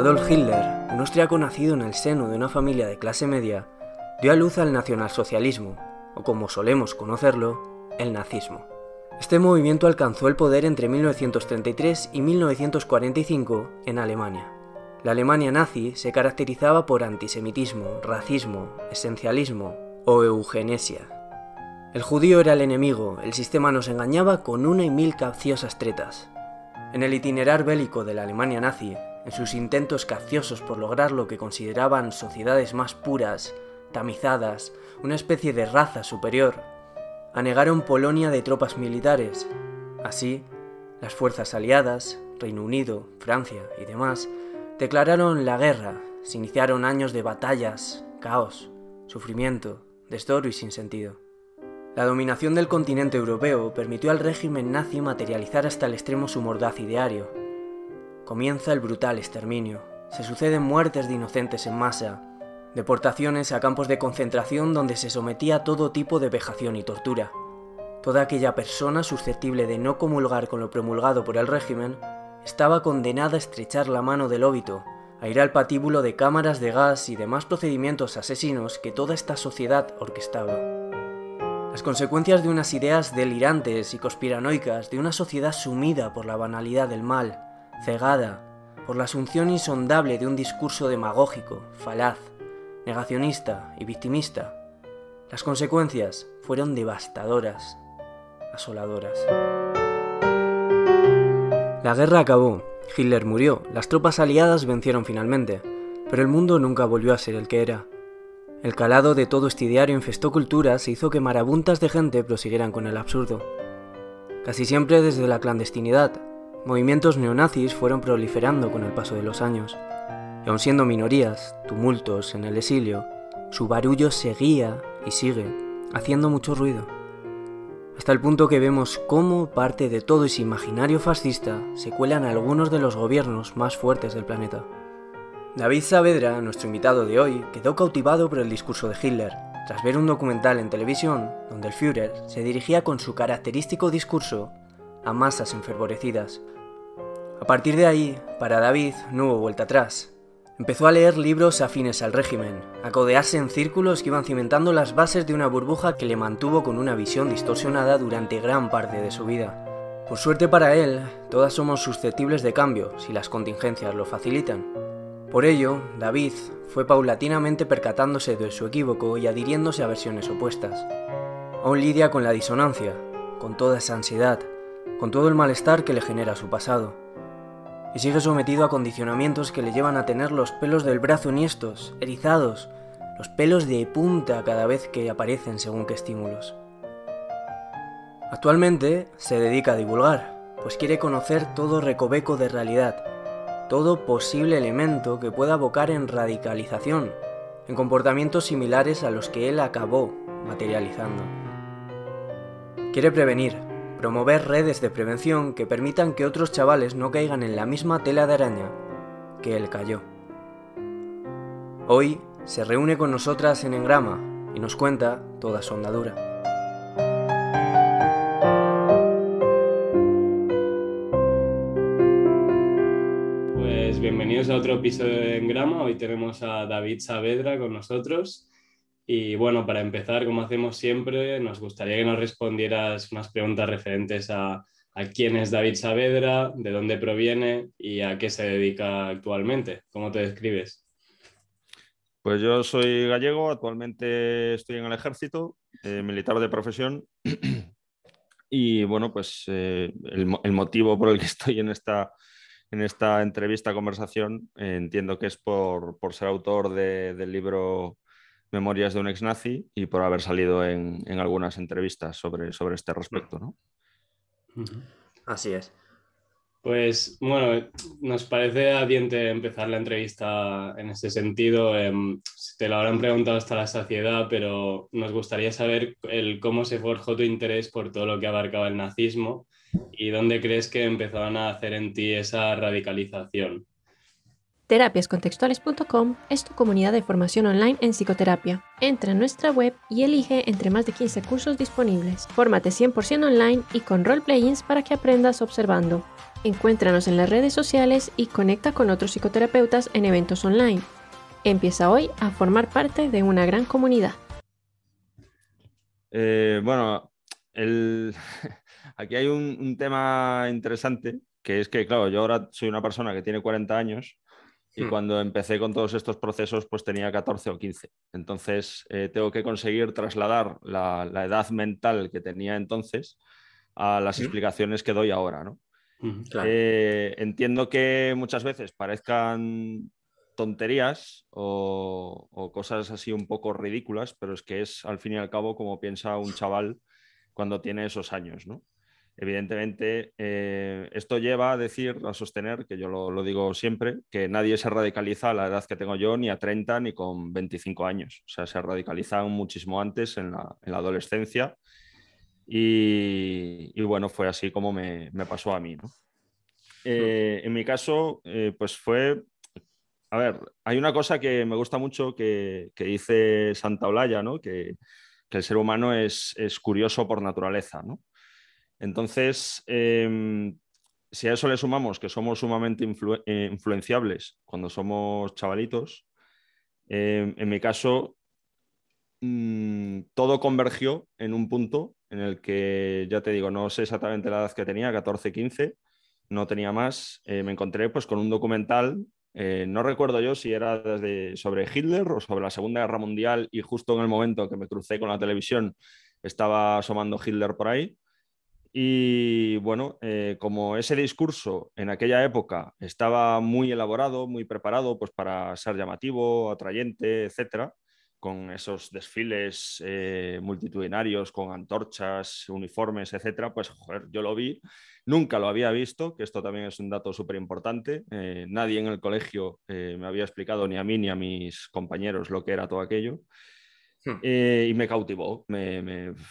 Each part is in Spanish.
Adolf Hitler, un austriaco nacido en el seno de una familia de clase media, dio a luz al nacionalsocialismo, o como solemos conocerlo, el nazismo. Este movimiento alcanzó el poder entre 1933 y 1945 en Alemania. La Alemania nazi se caracterizaba por antisemitismo, racismo, esencialismo o eugenesia. El judío era el enemigo, el sistema nos engañaba con una y mil capciosas tretas. En el itinerar bélico de la Alemania nazi, en sus intentos capciosos por lograr lo que consideraban sociedades más puras, tamizadas, una especie de raza superior, anegaron Polonia de tropas militares. Así, las fuerzas aliadas, Reino Unido, Francia y demás, declararon la guerra, se iniciaron años de batallas, caos, sufrimiento, desdoro y sinsentido. La dominación del continente europeo permitió al régimen nazi materializar hasta el extremo su mordaz ideario. Comienza el brutal exterminio, se suceden muertes de inocentes en masa, deportaciones a campos de concentración donde se sometía a todo tipo de vejación y tortura. Toda aquella persona susceptible de no comulgar con lo promulgado por el régimen estaba condenada a estrechar la mano del óbito, a ir al patíbulo de cámaras de gas y demás procedimientos asesinos que toda esta sociedad orquestaba. Las consecuencias de unas ideas delirantes y conspiranoicas de una sociedad sumida por la banalidad del mal, cegada por la asunción insondable de un discurso demagógico, falaz, negacionista y victimista. Las consecuencias fueron devastadoras, asoladoras. La guerra acabó, Hitler murió, las tropas aliadas vencieron finalmente, pero el mundo nunca volvió a ser el que era. El calado de todo este diario infestó culturas e hizo que marabuntas de gente prosiguieran con el absurdo. Casi siempre desde la clandestinidad, movimientos neonazis fueron proliferando con el paso de los años y aun siendo minorías, tumultos en el exilio, su barullo seguía y sigue, haciendo mucho ruido. Hasta el punto que vemos cómo parte de todo ese imaginario fascista se cuelan algunos de los gobiernos más fuertes del planeta. David Saavedra, nuestro invitado de hoy, quedó cautivado por el discurso de Hitler, tras ver un documental en televisión donde el Führer se dirigía con su característico discurso a masas enfervorecidas. A partir de ahí, para David no hubo vuelta atrás, Empezó a leer libros afines al régimen, a codearse en círculos que iban cimentando las bases de una burbuja que le mantuvo con una visión distorsionada durante gran parte de su vida. Por suerte para él, todas somos susceptibles de cambio si las contingencias lo facilitan. Por ello, David fue paulatinamente percatándose de su equívoco y adhiriéndose a versiones opuestas. Aún lidia con la disonancia, con toda esa ansiedad, con todo el malestar que le genera su pasado y sigue sometido a condicionamientos que le llevan a tener los pelos del brazo niestos, erizados, los pelos de punta cada vez que aparecen según qué estímulos. Actualmente se dedica a divulgar, pues quiere conocer todo recoveco de realidad, todo posible elemento que pueda abocar en radicalización, en comportamientos similares a los que él acabó materializando. Quiere prevenir, promover redes de prevención que permitan que otros chavales no caigan en la misma tela de araña que él cayó. Hoy se reúne con nosotras en Engrama y nos cuenta toda su andadura. Pues bienvenidos a otro episodio de Engrama. Hoy tenemos a David Saavedra con nosotros. Y bueno, para empezar, como hacemos siempre, nos gustaría que nos respondieras unas preguntas referentes a, quién es David Saavedra, de dónde proviene y a qué se dedica actualmente. ¿Cómo te describes? Pues yo soy gallego, actualmente estoy en el ejército, eh, militar de profesión. y bueno, pues eh, el, motivo por el que estoy en esta, en esta entrevista, conversación, eh, entiendo que es por, ser autor del libro Memorias de un ex nazi y por haber salido en, algunas entrevistas sobre, sobre este respecto. ¿no? Así es. Pues bueno, nos parece adiente empezar la entrevista en ese sentido. Em, te lo habrán preguntado hasta la saciedad, pero nos gustaría saber el, cómo se forjó tu interés por todo lo que abarcaba el nazismo y dónde crees que empezaron a hacer en ti esa radicalización. Terapiascontextuales.com es tu comunidad de formación online en psicoterapia. Entra en nuestra web y elige entre más de 15 cursos disponibles. Fórmate 100% online y con roleplayings para que aprendas observando. Encuéntranos en las redes sociales y conecta con otros psicoterapeutas en eventos online. Empieza hoy a formar parte de una gran comunidad. Eh, bueno, aquí hay un, tema interesante, que es que, claro, yo ahora soy una persona que tiene 40 años y hmm. cuando empecé con todos estos procesos, pues tenía 14 o 15. Entonces, eh, tengo que conseguir trasladar la, edad mental que tenía entonces a las hmm. explicaciones que doy ahora, ¿no? Eh, entiendo que muchas veces parezcan tonterías o, cosas así un poco ridículas, pero es que es al fin y al cabo como piensa un chaval cuando tiene esos años, ¿no? Evidentemente, eh, esto lleva a decir, a sostener, que yo lo, digo siempre, que nadie se radicaliza a la edad que tengo yo, ni a 30 ni con 25 años. O sea, se radicalizan muchísimo antes en la, adolescencia. Y, bueno, fue así como me, pasó a mí. Eh, en mi caso, eh, pues fue a ver, hay una cosa que me gusta mucho que, dice Santa Olaya, ¿no? que, el ser humano es, curioso por naturaleza. ¿no? Entonces, em, si a eso le sumamos que somos sumamente eh, influenciables cuando somos chavalitos, em, en mi caso, mm, todo convergió en un punto en el que, ya te digo, no sé exactamente la edad que tenía, 14, 15, no tenía más, eh, me encontré pues, con un documental eh, no recuerdo yo si era sobre Hitler o sobre la Segunda Guerra Mundial y justo en el momento que me crucé con la televisión estaba asomando Hitler por ahí. Y bueno, eh, como ese discurso en aquella época estaba muy elaborado, muy preparado pues, para ser llamativo, atrayente, etcétera, con esos desfiles eh, multitudinarios, con antorchas, uniformes, etcétera, pues yo lo vi, nunca lo había visto, que esto también es un dato súper importante. Eh, nadie en el colegio me había explicado, ni a mí ni a mis compañeros, lo que era todo aquello. Hmm. y me cautivó, me,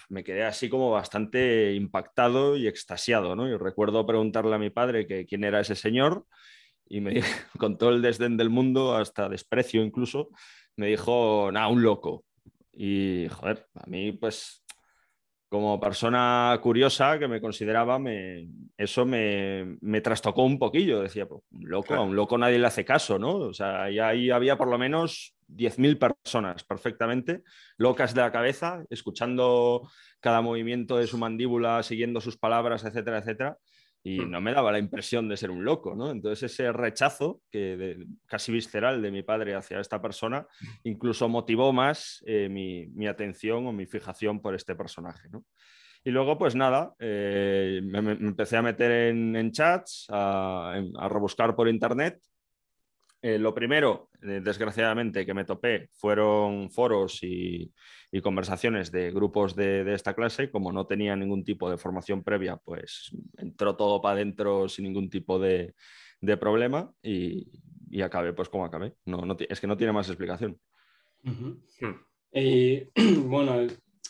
me, quedé así como bastante impactado y extasiado, ¿no? Y recuerdo preguntarle a mi padre que quién era ese señor y me con todo el desdén del mundo, hasta desprecio incluso, me dijo, nada, un loco. Y, joder, a mí, pues, como persona curiosa que me consideraba, me, eso me, me, trastocó un poquillo. Decía, pues, un loco, a un loco nadie le hace caso, ¿no? O sea, ahí había por lo menos 10.000 personas perfectamente locas de la cabeza, escuchando cada movimiento de su mandíbula, siguiendo sus palabras, etcétera, etcétera y hmm. no me daba la impresión de ser un loco, ¿no? Entonces ese rechazo que casi visceral de mi padre hacia esta persona incluso motivó más eh, mi, atención o mi fijación por este personaje, ¿no? Y luego, pues nada, eh, me, empecé a meter en, chats, a, a, rebuscar por internet. Eh, lo primero, desgraciadamente, que me topé fueron foros y, y conversaciones de grupos de, esta clase, como no tenía ningún tipo de formación previa, pues entró todo para adentro sin ningún tipo de, problema y, y, acabé pues como acabé. No, es que no tiene más explicación. Y bueno,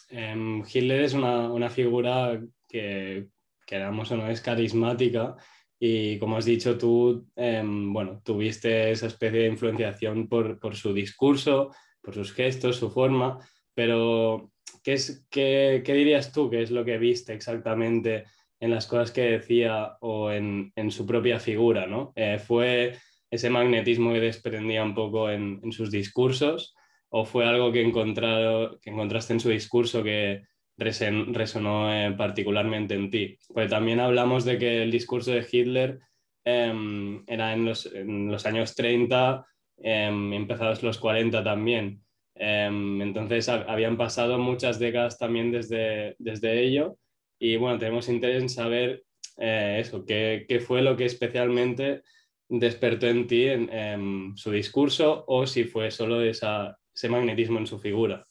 em, Hitler es una, figura que, queramos o no, es carismática. Y como has dicho tú, em, bueno, tuviste esa especie de influenciación por, por, su discurso, por sus gestos, su forma, pero, ¿qué, es, qué, dirías tú? ¿Qué es lo que viste exactamente en las cosas que decía o en, en su propia figura? ¿no? Eh, ¿Fue ese magnetismo que desprendía un poco en, en sus discursos o fue algo que, encontrado, que encontraste en su discurso que resonó eh, particularmente en ti? Pues también hablamos de que el discurso de Hitler em, era en los, en los, años 30, em, empezados los 40 también. Em, entonces habían pasado muchas décadas también desde, desde ello y bueno, tenemos interés en saber eh, eso, qué, qué, fue lo que especialmente despertó en ti en, su discurso o si fue solo ese magnetismo en su figura.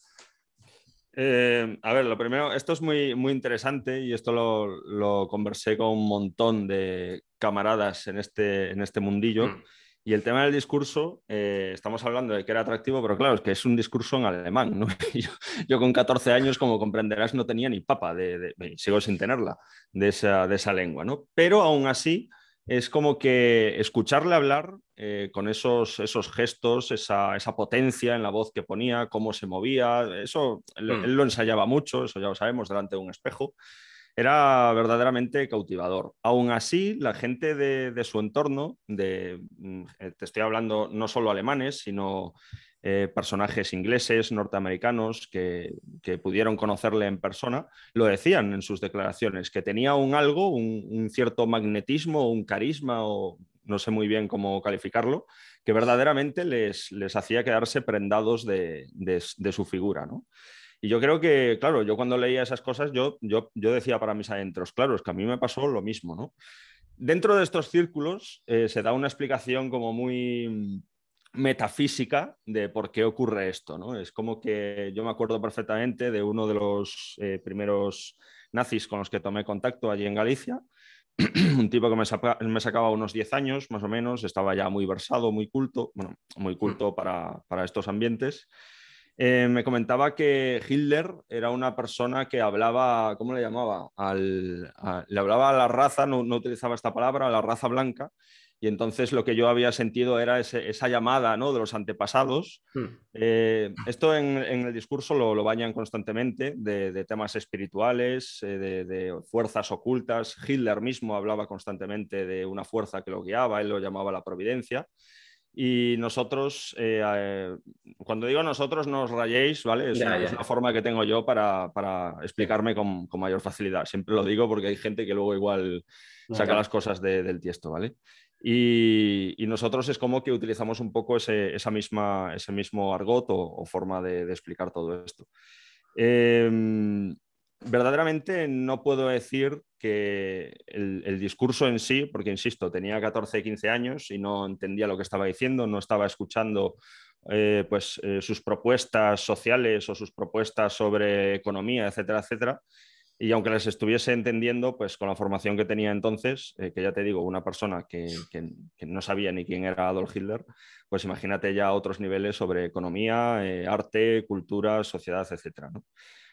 Eh, a ver, lo primero, esto es muy, muy interesante y esto lo, lo, conversé con un montón de camaradas en este, en este mundillo. Mm. Y el tema del discurso, eh, estamos hablando de que era atractivo, pero claro, es que es un discurso en alemán. Yo, con 14 años, como comprenderás, no tenía ni papa, de, sigo sin tenerla, de esa, de esa lengua. ¿no? Pero aún así, es como que escucharle hablar eh, con esos, esos gestos, esa, potencia en la voz que ponía, cómo se movía, eso él, mm. lo ensayaba mucho, eso ya lo sabemos, delante de un espejo. Era verdaderamente cautivador. Aún así, la gente de, su entorno, de, mm, eh, te estoy hablando no solo alemanes, sino eh, personajes ingleses, norteamericanos, que, pudieron conocerle en persona, lo decían en sus declaraciones, que tenía un algo, un, cierto magnetismo, un carisma, o no sé muy bien cómo calificarlo, que verdaderamente les, les hacía quedarse prendados de, su figura. Y yo creo que, claro, yo cuando leía esas cosas, yo, yo, yo decía para mis adentros, claro, es que a mí me pasó lo mismo, ¿no? Dentro de estos círculos eh, se da una explicación como muy, metafísica de por qué ocurre esto. ¿no? Es como que yo me acuerdo perfectamente de uno de los eh, primeros nazis con los que tomé contacto allí en Galicia, un tipo que me, sacaba unos 10 años más o menos, estaba ya muy versado, muy culto, bueno, muy mm. culto para, estos ambientes. Eh, me comentaba que Hitler era una persona que hablaba, ¿cómo le llamaba? le hablaba a la raza, no, no utilizaba esta palabra, a la raza blanca, y entonces lo que yo había sentido era esa llamada ¿no? de los antepasados. Hmm. Eh, esto en, el discurso lo, bañan constantemente de, temas espirituales, eh, de, fuerzas ocultas. Hitler mismo hablaba constantemente de una fuerza que lo guiaba, él lo llamaba la providencia. Y nosotros, eh, cuando digo nosotros, no os rayéis, ¿vale? Es, una, forma que tengo yo para, explicarme con, mayor facilidad. Siempre lo digo porque hay gente que luego igual saca las cosas del tiesto, ¿vale? Y, nosotros es como que utilizamos un poco ese, esa misma, ese mismo argot o, forma de, explicar todo esto. Em, verdaderamente no puedo decir que el, discurso en sí, porque insisto, tenía 14, 15 años y no entendía lo que estaba diciendo, no estaba escuchando eh, pues, eh, sus propuestas sociales o sus propuestas sobre economía, etcétera, etcétera. Y aunque les estuviese entendiendo, pues con la formación que tenía entonces, eh, que ya te digo, una persona que, no sabía ni quién era Adolf Hitler, pues imagínate ya otros niveles sobre economía, eh, arte, cultura, sociedad, etc.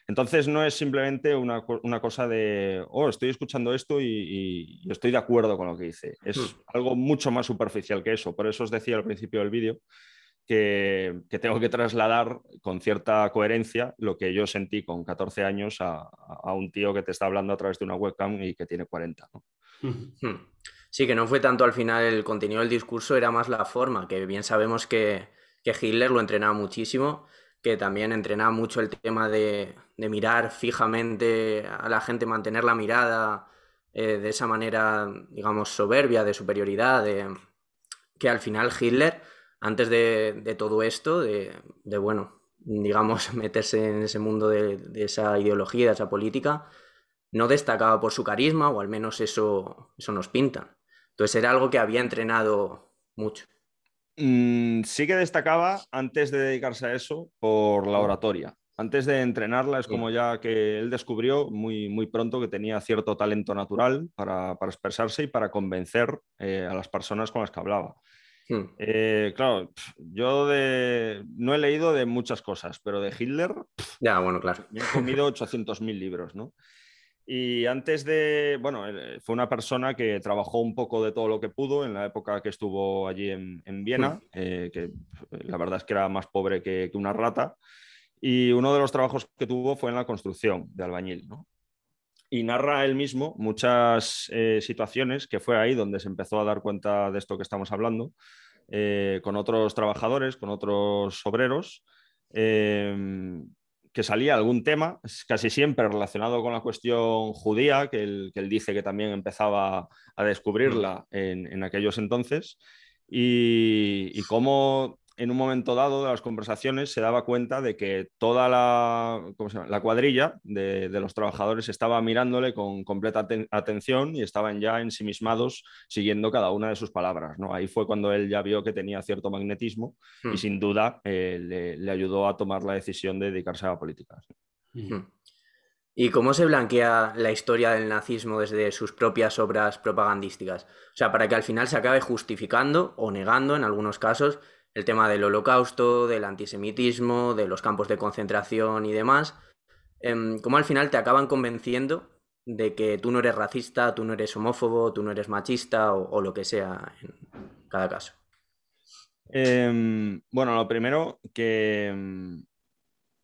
Entonces no es simplemente una, cosa de, oh, estoy escuchando esto y, y, estoy de acuerdo con lo que dice. Es hmm. algo mucho más superficial que eso. Por eso os decía al principio del vídeo que, tengo que trasladar con cierta coherencia lo que yo sentí con 14 años a, un tío que te está hablando a través de una webcam y que tiene 40. Sí, que no fue tanto al final el contenido del discurso, era más la forma, que bien sabemos que, Hitler lo entrenaba muchísimo, que también entrenaba mucho el tema de, mirar fijamente a la gente, mantener la mirada eh, de esa manera, digamos, soberbia, de superioridad, de, que al final Hitler antes de, todo esto, de, bueno, digamos, meterse en ese mundo de, esa ideología, de esa política, no destacaba por su carisma, o al menos eso, eso nos pinta. Entonces era algo que había entrenado mucho. Mm, sí que destacaba antes de dedicarse a eso por la oratoria. Antes de entrenarla es como ya que él descubrió muy, muy pronto que tenía cierto talento natural para, expresarse y para convencer eh, a las personas con las que hablaba. Hmm. Eh, claro, yo no he leído de muchas cosas, pero de Hitler. Ya, bueno, claro. Me he comido 800.000 libros, ¿no? Y antes de, bueno, fue una persona que trabajó un poco de todo lo que pudo en la época que estuvo allí en, Viena, hmm. eh, que la verdad es que era más pobre que, que, una rata. Y uno de los trabajos que tuvo fue en la construcción de albañil, ¿no? Y narra él mismo muchas eh, situaciones que fue ahí donde se empezó a dar cuenta de esto que estamos hablando, eh, con otros trabajadores, con otros obreros, em, que salía algún tema, casi siempre relacionado con la cuestión judía, que él, dice que también empezaba a descubrirla mm. en, aquellos entonces, y cómo en un momento dado de las conversaciones se daba cuenta de que toda la, la cuadrilla de, los trabajadores estaba mirándole con completa atención y estaban ya ensimismados siguiendo cada una de sus palabras. ¿no? Ahí fue cuando él ya vio que tenía cierto magnetismo y hmm. sin duda eh, le, ayudó a tomar la decisión de dedicarse a la política. Hmm. ¿Y cómo se blanquea la historia del nazismo desde sus propias obras propagandísticas? O sea, para que al final se acabe justificando o negando en algunos casos el tema del holocausto, del antisemitismo, de los campos de concentración y demás, em, como al final te acaban convenciendo de que tú no eres racista, tú no eres homófobo, tú no eres machista o, lo que sea en cada caso? Em, bueno, lo primero que, em,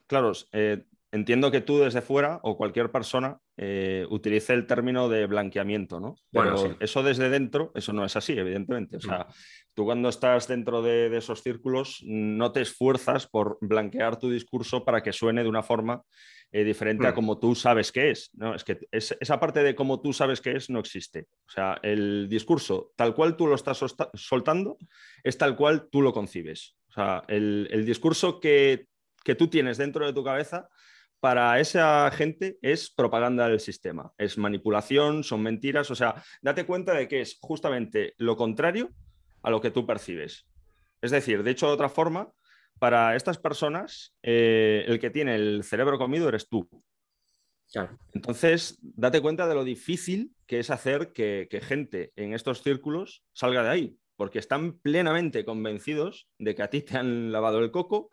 claro, eh, entiendo que tú desde fuera o cualquier persona eh, utilice el término de blanqueamiento, ¿no? Pero eso desde dentro, eso no es así, evidentemente. O sea, mm. Tú cuando estás dentro de, esos círculos no te esfuerzas por blanquear tu discurso para que suene de una forma eh, diferente a mm. como tú sabes que es. ¿no? Es que esa parte de cómo tú sabes que es no existe. O sea, el discurso tal cual tú lo estás soltando es tal cual tú lo concibes. O sea, el, discurso que, que tú tienes dentro de tu cabeza para esa gente es propaganda del sistema, es manipulación, son mentiras, o sea, date cuenta de que es justamente lo contrario a lo que tú percibes. Es decir, de hecho, de otra forma, para estas personas, eh, el que tiene el cerebro comido eres tú. Entonces, date cuenta de lo difícil que es hacer que, que gente en estos círculos salga de ahí, porque están plenamente convencidos de que a ti te han lavado el coco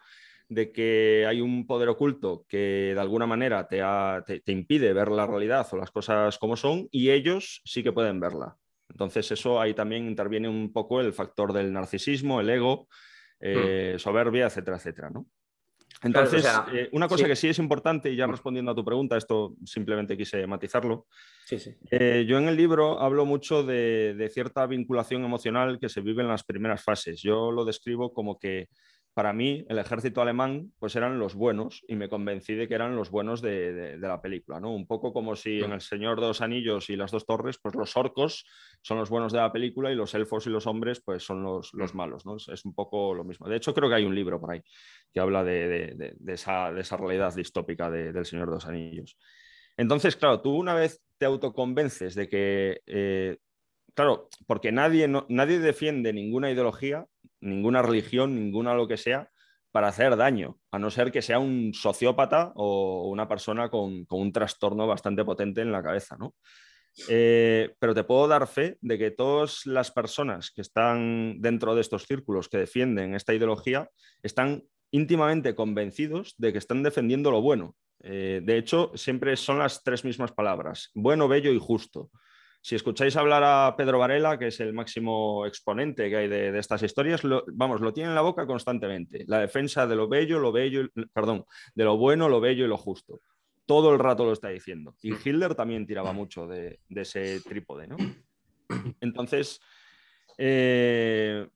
de que hay un poder oculto que de alguna manera te, impide ver la realidad o las cosas como son y ellos sí que pueden verla. Entonces eso ahí también interviene un poco el factor del narcisismo, el ego, eh, hmm. soberbia, etcétera, etcétera. ¿no? Entonces, eh, una cosa que sí es importante, y ya hmm. respondiendo a tu pregunta, esto simplemente quise matizarlo. Eh, yo en el libro hablo mucho de, cierta vinculación emocional que se vive en las primeras fases. Yo lo describo como que para mí el ejército alemán pues eran los buenos y me convencí de que eran los buenos de, la película, ¿no? Un poco como si en. El Señor de los Anillos y las dos torres, pues los orcos son los buenos de la película y los elfos y los hombres pues son los, los mm. malos, ¿no? Es, un poco lo mismo. De hecho creo que hay un libro por ahí que habla de, esa, realidad distópica del Señor de los Anillos. Entonces, claro, tú una vez te autoconvences de que eh, claro, porque nadie, nadie defiende ninguna ideología, ninguna religión, ninguna lo que sea, para hacer daño, a no ser que sea un sociópata o una persona con, un trastorno bastante potente en la cabeza, ¿no? Eh, pero te puedo dar fe de que todas las personas que están dentro de estos círculos que defienden esta ideología están íntimamente convencidos de que están defendiendo lo bueno. Eh, de hecho, siempre son las tres mismas palabras, bueno, bello y justo. Si escucháis hablar a Pedro Varela, que es el máximo exponente que hay de, estas historias, vamos, lo tiene en la boca constantemente. La defensa de lo bello, lo bello, perdón, de lo bueno, lo bello y lo justo. Todo el rato lo está diciendo. Y Hitler también tiraba mucho de, ese trípode, ¿no? Entonces, eh,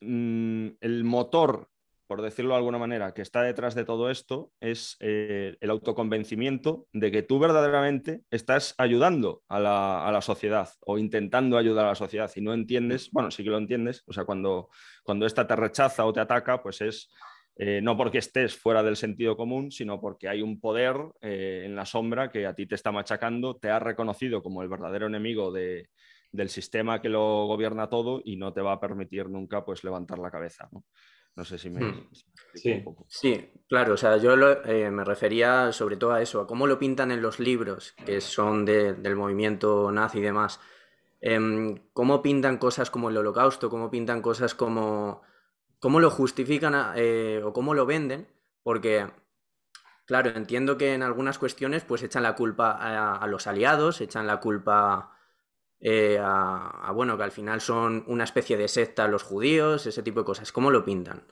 mm, el motor por decirlo de alguna manera, que está detrás de todo esto es eh, el autoconvencimiento de que tú verdaderamente estás ayudando a la, sociedad o intentando ayudar a la sociedad y no entiendes, bueno, sí que lo entiendes, o sea, cuando, cuando esta te rechaza o te ataca, pues es eh, no porque estés fuera del sentido común, sino porque hay un poder eh, en la sombra que a ti te está machacando, te ha reconocido como el verdadero enemigo del sistema que lo gobierna todo y no te va a permitir nunca pues levantar la cabeza. No sé si me... Hmm. sí. Claro, o sea, yo eh, me refería sobre todo a eso, a cómo lo pintan en los libros, que son del movimiento nazi y demás. Em, cómo pintan cosas como el holocausto, cómo pintan cosas como... cómo lo justifican eh, o cómo lo venden, porque, claro, entiendo que en algunas cuestiones pues echan la culpa a los aliados, echan la culpa eh, a, bueno, que al final son una especie de secta los judíos, ese tipo de cosas. ¿Cómo lo pintan?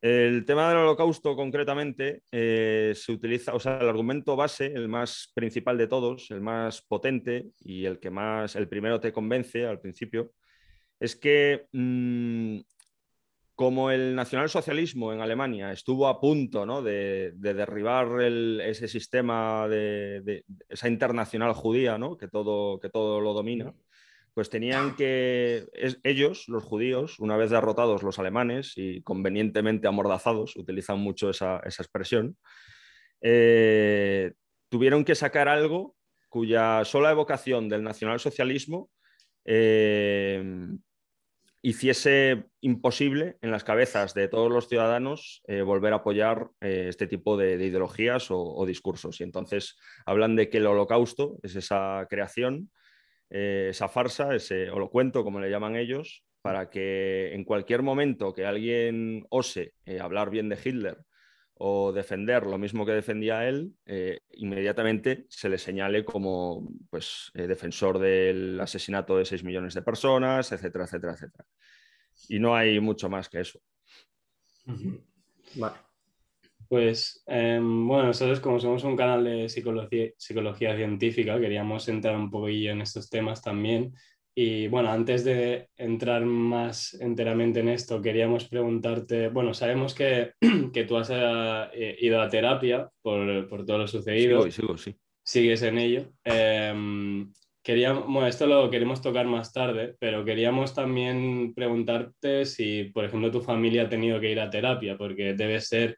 El tema del holocausto concretamente eh, se utiliza, o sea, el argumento base, el más principal de todos, el más potente y el que más, el primero te convence al principio, es que mm, como el nacionalsocialismo en Alemania estuvo a punto ¿no? de, derribar ese sistema de, esa internacional judía ¿no? que, todo, que todo lo domina, pues tenían que ellos, los judíos, una vez derrotados los alemanes y convenientemente amordazados, utilizan mucho esa, expresión, eh, tuvieron que sacar algo cuya sola evocación del nacionalsocialismo eh, hiciese imposible en las cabezas de todos los ciudadanos eh, volver a apoyar eh, este tipo de, ideologías o, discursos. Y entonces hablan de que el holocausto es esa creación, eh, esa farsa, ese holocuento, como le llaman ellos, para que en cualquier momento que alguien ose hablar bien de Hitler o defender lo mismo que defendía él, eh, inmediatamente se le señale como pues, eh, defensor del asesinato de 6 millones de personas, etcétera, etcétera, etcétera. Y no hay mucho más que eso. Vale. Pues em, bueno, nosotros como somos un canal de psicología, psicología científica, queríamos entrar un poquillo en estos temas también y bueno, antes de entrar más enteramente en esto, queríamos preguntarte, bueno, sabemos que, que tú has eh, ido a terapia por, por, todo lo sucedido. Sí, sigo, sí. Sigues en ello. Em, queríamos, bueno, esto lo queremos tocar más tarde, pero queríamos también preguntarte si, por ejemplo, tu familia ha tenido que ir a terapia, porque debe ser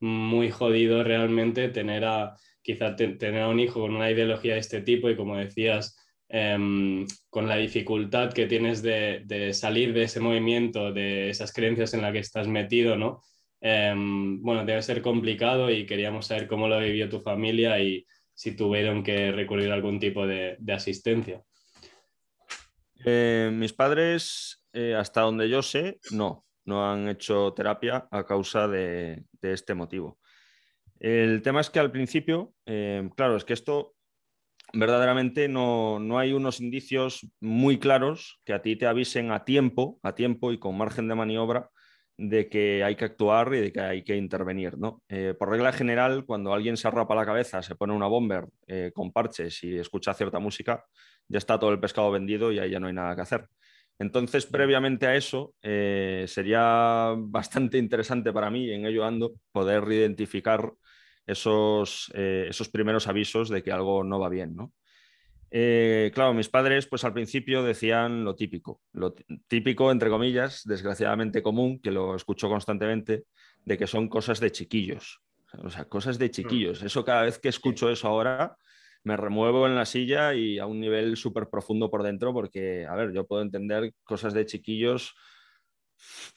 muy jodido realmente tener a, quizá tener a un hijo con una ideología de este tipo y como decías, Em, con la dificultad que tienes de, salir de ese movimiento, de esas creencias en las que estás metido, ¿no? Em, bueno, debe ser complicado y queríamos saber cómo lo vivió tu familia y si tuvieron que recurrir a algún tipo de, asistencia. Eh, mis padres, eh, hasta donde yo sé, no, no han hecho terapia a causa de, este motivo. El tema es que al principio, eh, claro, es que esto verdaderamente no, hay unos indicios muy claros que a ti te avisen a tiempo, a tiempo y con margen de maniobra de que hay que actuar y de que hay que intervenir. ¿no? Eh, por regla general, cuando alguien se arrapa la cabeza, se pone una bomber eh, con parches y escucha cierta música, ya está todo el pescado vendido y ahí ya no hay nada que hacer. Entonces, previamente a eso, eh, sería bastante interesante para mí, en ello ando, poder identificar esos, eh, esos primeros avisos de que algo no va bien, ¿no? Eh, claro, mis padres, pues al principio decían lo típico, lo típico, entre comillas, desgraciadamente común, que lo escucho constantemente, de que son cosas de chiquillos. O sea, cosas de chiquillos. Eso cada vez que escucho eso ahora, me remuevo en la silla y a un nivel súper profundo por dentro, porque, a ver, yo puedo entender cosas de chiquillos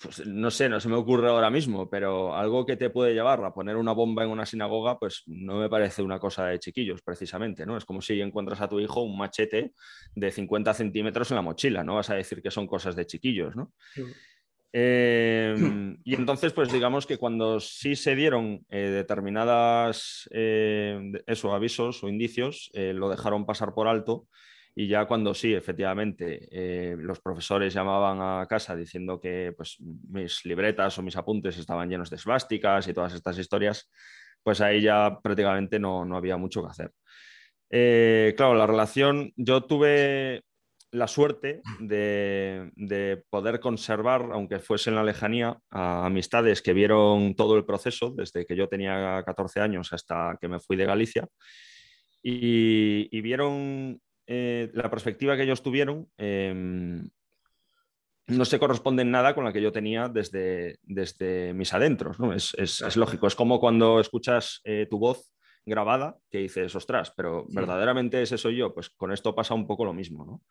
pues, no sé, no se me ocurre ahora mismo, pero algo que te puede llevar a poner una bomba en una sinagoga, pues no me parece una cosa de chiquillos, precisamente, ¿no? Es como si encuentras a tu hijo un machete de 50 centímetros en la mochila, ¿no? Vas a decir que son cosas de chiquillos, ¿no? Em, y entonces, pues digamos que cuando sí se dieron eh, determinadas eh, eso, avisos o indicios, eh, lo dejaron pasar por alto y ya cuando sí, efectivamente, eh, los profesores llamaban a casa diciendo que pues, mis libretas o mis apuntes estaban llenos de esvásticas y todas estas historias, pues ahí ya prácticamente no, no había mucho que hacer. Eh, claro, la relación, yo tuve la suerte de, de, poder conservar, aunque fuese en la lejanía, a amistades que vieron todo el proceso, desde que yo tenía 14 años hasta que me fui de Galicia, y, y vieron eh, la perspectiva que ellos tuvieron em, no se corresponde en nada con la que yo tenía desde, desde mis adentros. Es, lógico, es como cuando escuchas eh, tu voz grabada que dices, ostras, pero verdaderamente ese soy yo. Pues con esto pasa un poco lo mismo. ¿no?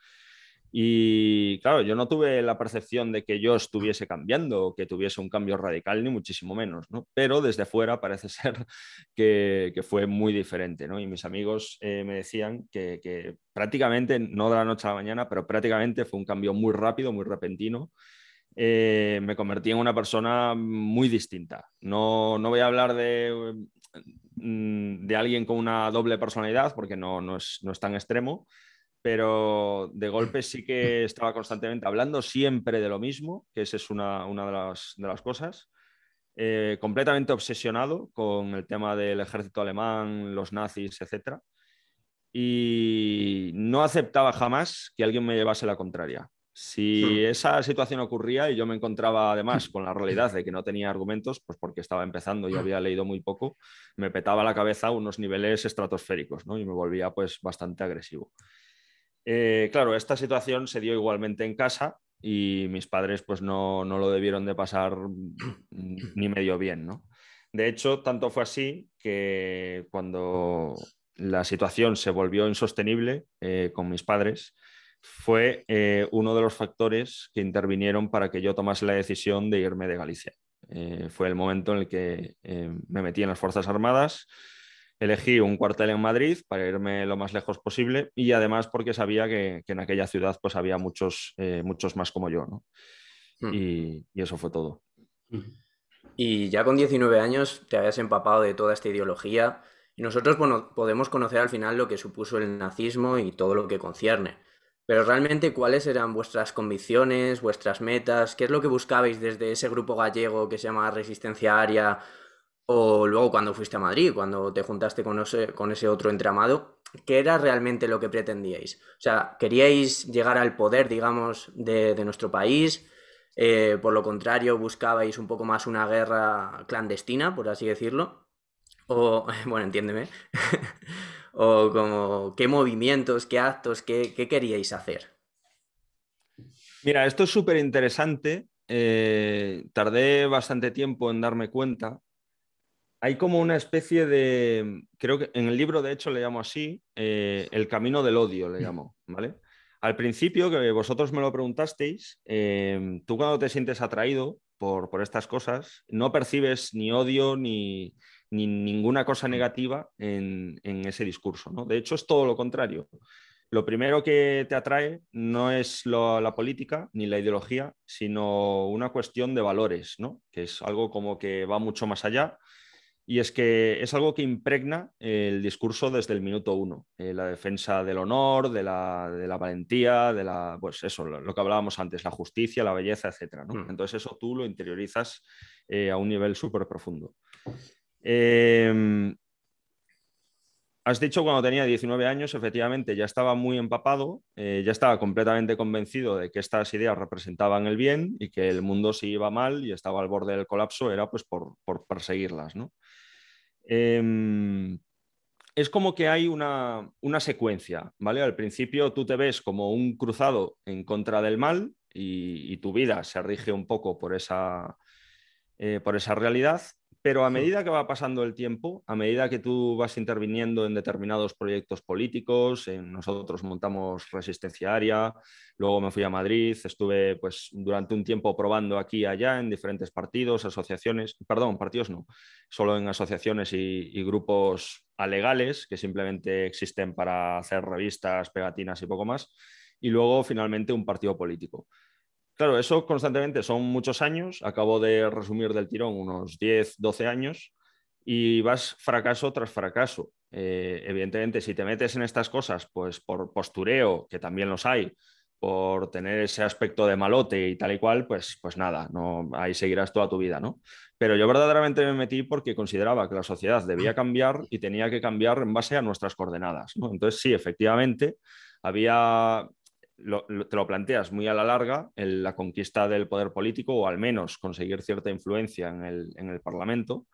Y claro, yo no tuve la percepción de que yo estuviese cambiando que tuviese un cambio radical, ni muchísimo menos, ¿no? Pero desde fuera parece ser que, fue muy diferente, ¿no? Y mis amigos eh, me decían que, prácticamente, no de la noche a la mañana, pero prácticamente fue un cambio muy rápido, muy repentino. Eh, me convertí en una persona muy distinta. No, no voy a hablar de, mm, de alguien con una doble personalidad, porque no, no, es, no es tan extremo, pero de golpe sí que estaba constantemente hablando siempre de lo mismo, que esa es una, de, las, cosas. Eh, completamente obsesionado con el tema del ejército alemán, los nazis, etc. Y no aceptaba jamás que alguien me llevase la contraria. Si hmm. esa situación ocurría y yo me encontraba además con la realidad de que no tenía argumentos, pues porque estaba empezando y hmm. había leído muy poco, me petaba la cabeza a unos niveles estratosféricos ¿no? y me volvía pues bastante agresivo. Eh, claro, esta situación se dio igualmente en casa y mis padres pues no, lo debieron de pasar ni medio bien, ¿no? De hecho, tanto fue así que cuando la situación se volvió insostenible eh, con mis padres, fue eh, uno de los factores que intervinieron para que yo tomase la decisión de irme de Galicia. fue el momento en el que me metí en las Fuerzas Armadas, elegí un cuartel en Madrid para irme lo más lejos posible y además porque sabía que, en aquella ciudad pues había muchos, eh, muchos más como yo, ¿no? Hmm. Y, eso fue todo. Y ya con 19 años te habías empapado de toda esta ideología y nosotros bueno, podemos conocer al final lo que supuso el nazismo y todo lo que concierne. Pero realmente, ¿cuáles eran vuestras convicciones, vuestras metas? ¿Qué es lo que buscabais desde ese grupo gallego que se llama Resistencia Aria? O luego cuando fuiste a Madrid, cuando te juntaste con ese, con ese otro entramado, ¿qué era realmente lo que pretendíais? O sea, ¿queríais llegar al poder, digamos, de, nuestro país? Eh, por lo contrario, buscabais un poco más una guerra clandestina, por así decirlo. O, bueno, entiéndeme. o como qué movimientos, qué actos, qué, queríais hacer. Mira, esto es súper interesante. Eh, tardé bastante tiempo en darme cuenta. Hay como una especie de, creo que en el libro de hecho le llamo así, eh, el camino del odio, le llamo, ¿vale? Al principio, que vosotros me lo preguntasteis, eh, tú cuando te sientes atraído por, por estas cosas, no percibes ni odio ni, ni ninguna cosa negativa en, ese discurso. ¿no? De hecho, es todo lo contrario. Lo primero que te atrae no es la política ni la ideología, sino una cuestión de valores, ¿no? que es algo como que va mucho más allá. Y es que es algo que impregna el discurso desde el minuto uno. Eh, la defensa del honor, de la, valentía, de la, pues eso, lo, que hablábamos antes, la justicia, la belleza, etc. Mm. Entonces eso tú lo interiorizas eh, a un nivel súper profundo. Em, has dicho cuando tenía 19 años, efectivamente, ya estaba muy empapado, eh, ya estaba completamente convencido de que estas ideas representaban el bien y que el mundo si iba mal y estaba al borde del colapso era pues por, perseguirlas. Em, es como que hay una, secuencia, ¿vale? Al principio tú te ves como un cruzado en contra del mal y, tu vida se rige un poco por esa, eh, por esa realidad pero a medida que va pasando el tiempo, a medida que tú vas interviniendo en determinados proyectos políticos, nosotros montamos Resistencia Aria, luego me fui a Madrid, estuve pues durante un tiempo probando aquí y allá en diferentes partidos, asociaciones, perdón, partidos no, solo en asociaciones y, y grupos alegales que simplemente existen para hacer revistas, pegatinas y poco más, y luego finalmente un partido político. Claro, eso constantemente son muchos años, acabo de resumir del tirón unos 10, 12 años y vas fracaso tras fracaso. Eh, evidentemente, si te metes en estas cosas, pues por postureo, que también los hay, por tener ese aspecto de malote y tal y cual, pues, pues nada, no, ahí seguirás toda tu vida, ¿no? Pero yo verdaderamente me metí porque consideraba que la sociedad debía cambiar y tenía que cambiar en base a nuestras coordenadas. Entonces, sí, efectivamente, había te lo planteas muy a la larga, en la conquista del poder político o al menos conseguir cierta influencia en el, Parlamento,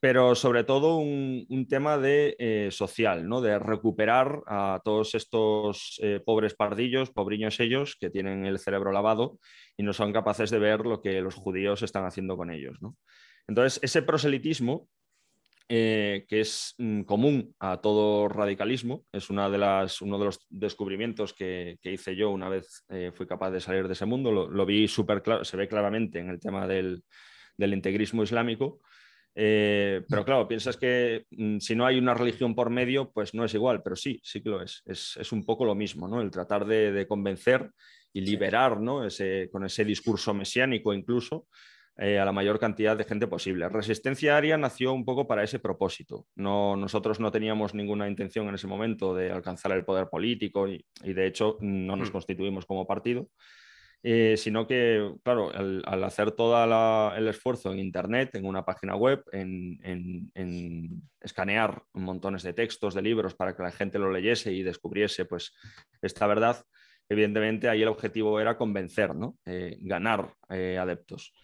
pero sobre todo un, tema de eh, social, ¿no? de recuperar a todos estos eh, pobres pardillos, pobriños ellos, que tienen el cerebro lavado y no son capaces de ver lo que los judíos están haciendo con ellos. Entonces, ese proselitismo eh, que es mm, común a todo radicalismo. Es una de las, uno de los descubrimientos que, hice yo una vez eh, fui capaz de salir de ese mundo. Lo, vi súper claro, se ve claramente en el tema del, integrismo islámico. Eh, pero claro, piensas que mm, si no hay una religión por medio, pues no es igual, pero sí, sí que lo es. Es, un poco lo mismo, ¿no? El tratar de, convencer y liberar, ¿no? Ese, con ese discurso mesiánico incluso, eh, a la mayor cantidad de gente posible. Resistencia Aria nació un poco para ese propósito. No, nosotros no teníamos ninguna intención en ese momento de alcanzar el poder político y, de hecho no nos mm. constituimos como partido. Eh, sino que, claro, al, hacer todo el esfuerzo en Internet, en una página web, en, en, escanear montones de textos, de libros para que la gente lo leyese y descubriese pues, esta verdad, evidentemente ahí el objetivo era convencer, ¿no? Eh, ganar adeptos.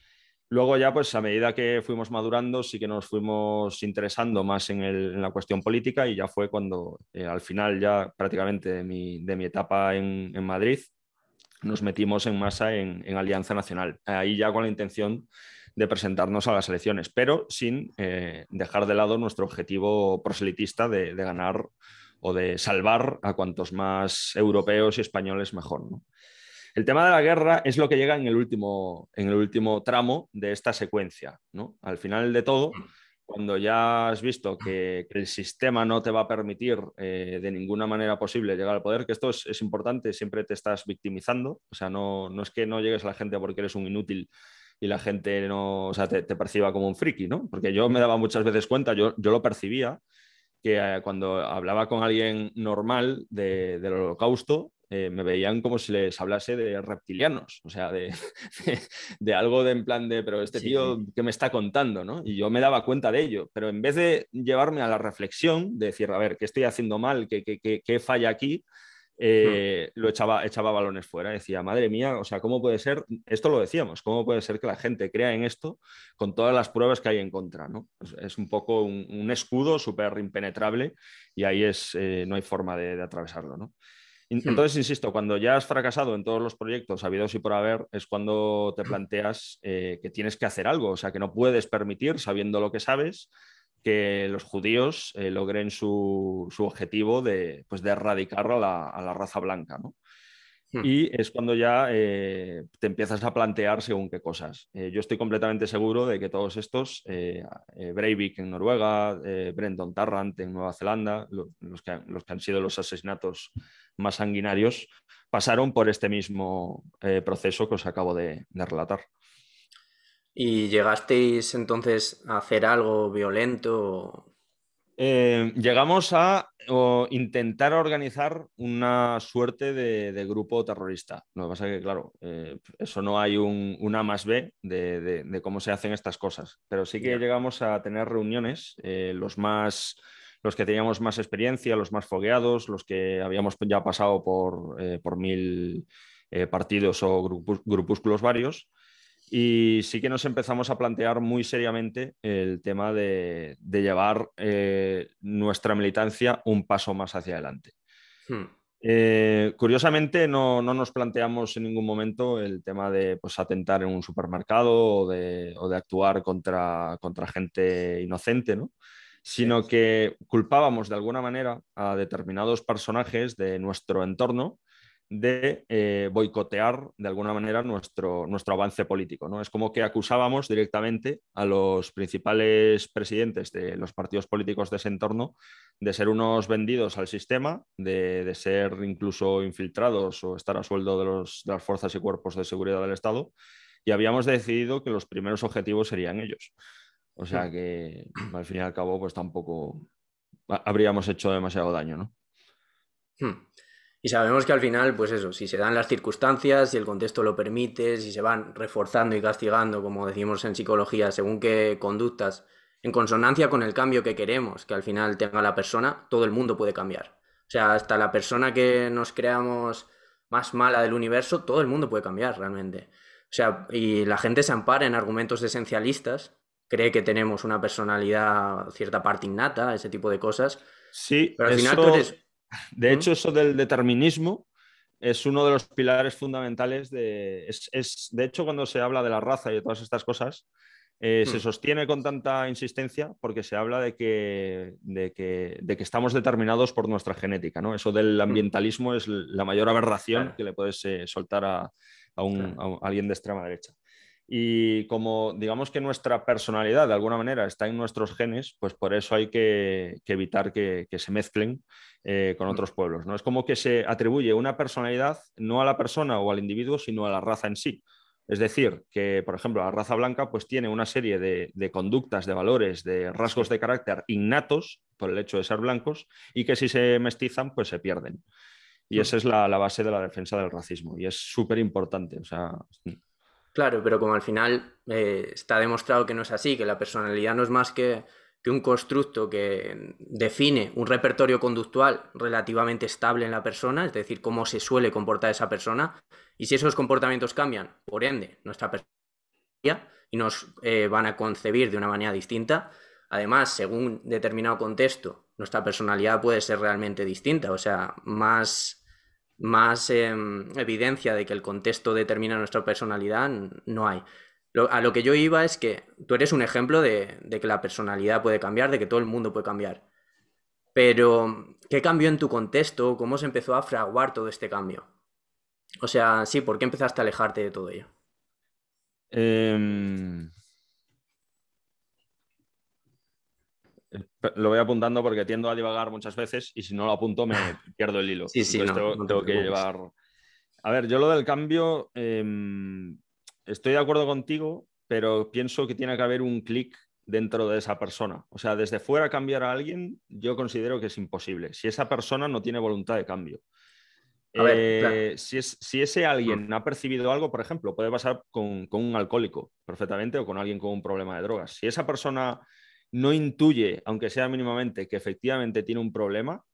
Luego ya, pues a medida que fuimos madurando, sí que nos fuimos interesando más en, la cuestión política y ya fue cuando eh, al final ya prácticamente de mi, etapa en, Madrid nos metimos en masa en, Alianza Nacional. Ahí ya con la intención de presentarnos a las elecciones, pero sin eh, dejar de lado nuestro objetivo proselitista de, de, ganar o de salvar a cuantos más europeos y españoles mejor. ¿no? El tema de la guerra es lo que llega en el último, en el último tramo de esta secuencia. ¿no? Al final de todo, cuando ya has visto que, el sistema no te va a permitir eh, de ninguna manera posible llegar al poder, que esto es, importante, siempre te estás victimizando, o sea, no, no, es que no llegues a la gente porque eres un inútil y la gente no, o sea, te, perciba como un friki, ¿no? Porque yo me daba muchas veces cuenta, yo, yo lo percibía, que eh, cuando hablaba con alguien normal del holocausto, eh, me veían como si les hablase de reptilianos, o sea, de, de, algo de en plan de, pero este tío, ¿qué me está contando? ¿no? Y yo me daba cuenta de ello, pero en vez de llevarme a la reflexión, de decir, a ver, ¿qué estoy haciendo mal? ¿Qué, qué, qué falla aquí? Eh, lo echaba, echaba balones fuera. Decía, madre mía, o sea, ¿cómo puede ser? Esto lo decíamos, ¿cómo puede ser que la gente crea en esto con todas las pruebas que hay en contra? ¿no? Es, un poco un, escudo súper impenetrable y ahí es, eh, no hay forma de, atravesarlo. ¿no? Entonces, insisto, cuando ya has fracasado en todos los proyectos habidos y por haber, es cuando te planteas eh, que tienes que hacer algo, o sea, que no puedes permitir, sabiendo lo que sabes, que los judíos eh, logren su, objetivo de, pues, de erradicar a la, raza blanca. ¿no? Hmm. Y es cuando ya eh, te empiezas a plantear según qué cosas. Eh, yo estoy completamente seguro de que todos estos, Breivik en Noruega, Brenton Tarrant en Nueva Zelanda, los, que, los, que, han sido los asesinatos más sanguinarios, pasaron por este mismo proceso que os acabo de relatar. ¿Y llegasteis entonces a hacer algo violento? Eh, llegamos a intentar organizar una suerte de, grupo terrorista. Lo que pasa es que, claro, eh, eso no hay un, una más B de, cómo se hacen estas cosas, pero sí que llegamos a tener reuniones, eh, los más los que teníamos más experiencia, los más fogueados, los que habíamos ya pasado por, por mil partidos o grupúsculos varios, y sí que nos empezamos a plantear muy seriamente el tema de, llevar eh, nuestra militancia un paso más hacia adelante. Hmm. Eh, curiosamente, no, nos planteamos en ningún momento el tema de pues, atentar en un supermercado o de, actuar contra, contra, gente inocente, ¿no? Sino que culpábamos de alguna manera a determinados personajes de nuestro entorno de eh, boicotear de alguna manera nuestro, nuestro avance político. ¿no? Es como que acusábamos directamente a los principales presidentes de los partidos políticos de ese entorno de ser unos vendidos al sistema, de, ser incluso infiltrados o estar a sueldo de, los, de las fuerzas y cuerpos de seguridad del Estado, y habíamos decidido que los primeros objetivos serían ellos. O sea hmm. que al fin y al cabo, pues tampoco habríamos hecho demasiado daño, ¿no? Hmm. Y sabemos que al final, pues eso, si se dan las circunstancias, si el contexto lo permite, si se van reforzando y castigando, como decimos en psicología, según qué conductas, en consonancia con el cambio que queremos que al final tenga la persona, todo el mundo puede cambiar. O sea, hasta la persona que nos creamos más mala del universo, todo el mundo puede cambiar realmente. O sea, y la gente se ampara en argumentos esencialistas, cree que tenemos una personalidad, cierta parte innata, ese tipo de cosas. Sí, pero al final tú eres de hecho, eso del determinismo es uno de los pilares fundamentales de... Es, de hecho, cuando se habla de la raza y de todas estas cosas, eh, se hmm. sostiene con tanta insistencia porque se habla de que, de que, estamos determinados por nuestra genética. ¿no? Eso del hmm. ambientalismo es la mayor aberración que le puedes eh, soltar a, un, alguien de extrema derecha. Y como digamos que nuestra personalidad de alguna manera está en nuestros genes, pues por eso hay que, evitar que, se mezclen eh, con mm. otros pueblos. ¿no? Es como que se atribuye una personalidad no a la persona o al individuo, sino a la raza en sí. Es decir, que, por ejemplo, la raza blanca pues, tiene una serie de, conductas, de valores, de rasgos de carácter innatos por el hecho de ser blancos y que si se mestizan, pues se pierden. Y mm. esa es la, base de la defensa del racismo y es súper importante. O sea, Claro, pero como al final eh, está demostrado que no es así, que la personalidad no es más que, un constructo que define un repertorio conductual relativamente estable en la persona, es decir, cómo se suele comportar esa persona, y si esos comportamientos cambian, por ende, nuestra personalidad y nos eh, van a concebir de una manera distinta, además, según determinado contexto, nuestra personalidad puede ser realmente distinta, o sea, más más em, evidencia de que el contexto determina nuestra personalidad no hay. a lo que yo iba es que tú eres un ejemplo de, que la personalidad puede cambiar, de que todo el mundo puede cambiar. Pero, ¿qué cambió en tu contexto? ¿Cómo se empezó a fraguar todo este cambio? O sea, sí, ¿por qué empezaste a alejarte de todo ello? Em, Lo voy apuntando porque tiendo a divagar muchas veces y si no lo apunto me pierdo el hilo. Sí, sí, tengo, que llevar. A ver, yo lo del cambio, em, estoy de acuerdo contigo pero pienso que tiene que haber un clic dentro de esa persona. O sea, desde fuera cambiar a alguien, yo considero que es imposible. Si esa persona no tiene voluntad de cambio. Eh, si, es, si, ese alguien ha percibido algo, por ejemplo, puede pasar con, un alcohólico perfectamente o con alguien con un problema de drogas. Si esa persona no intuye, aunque sea mínimamente, que efectivamente tiene un problema,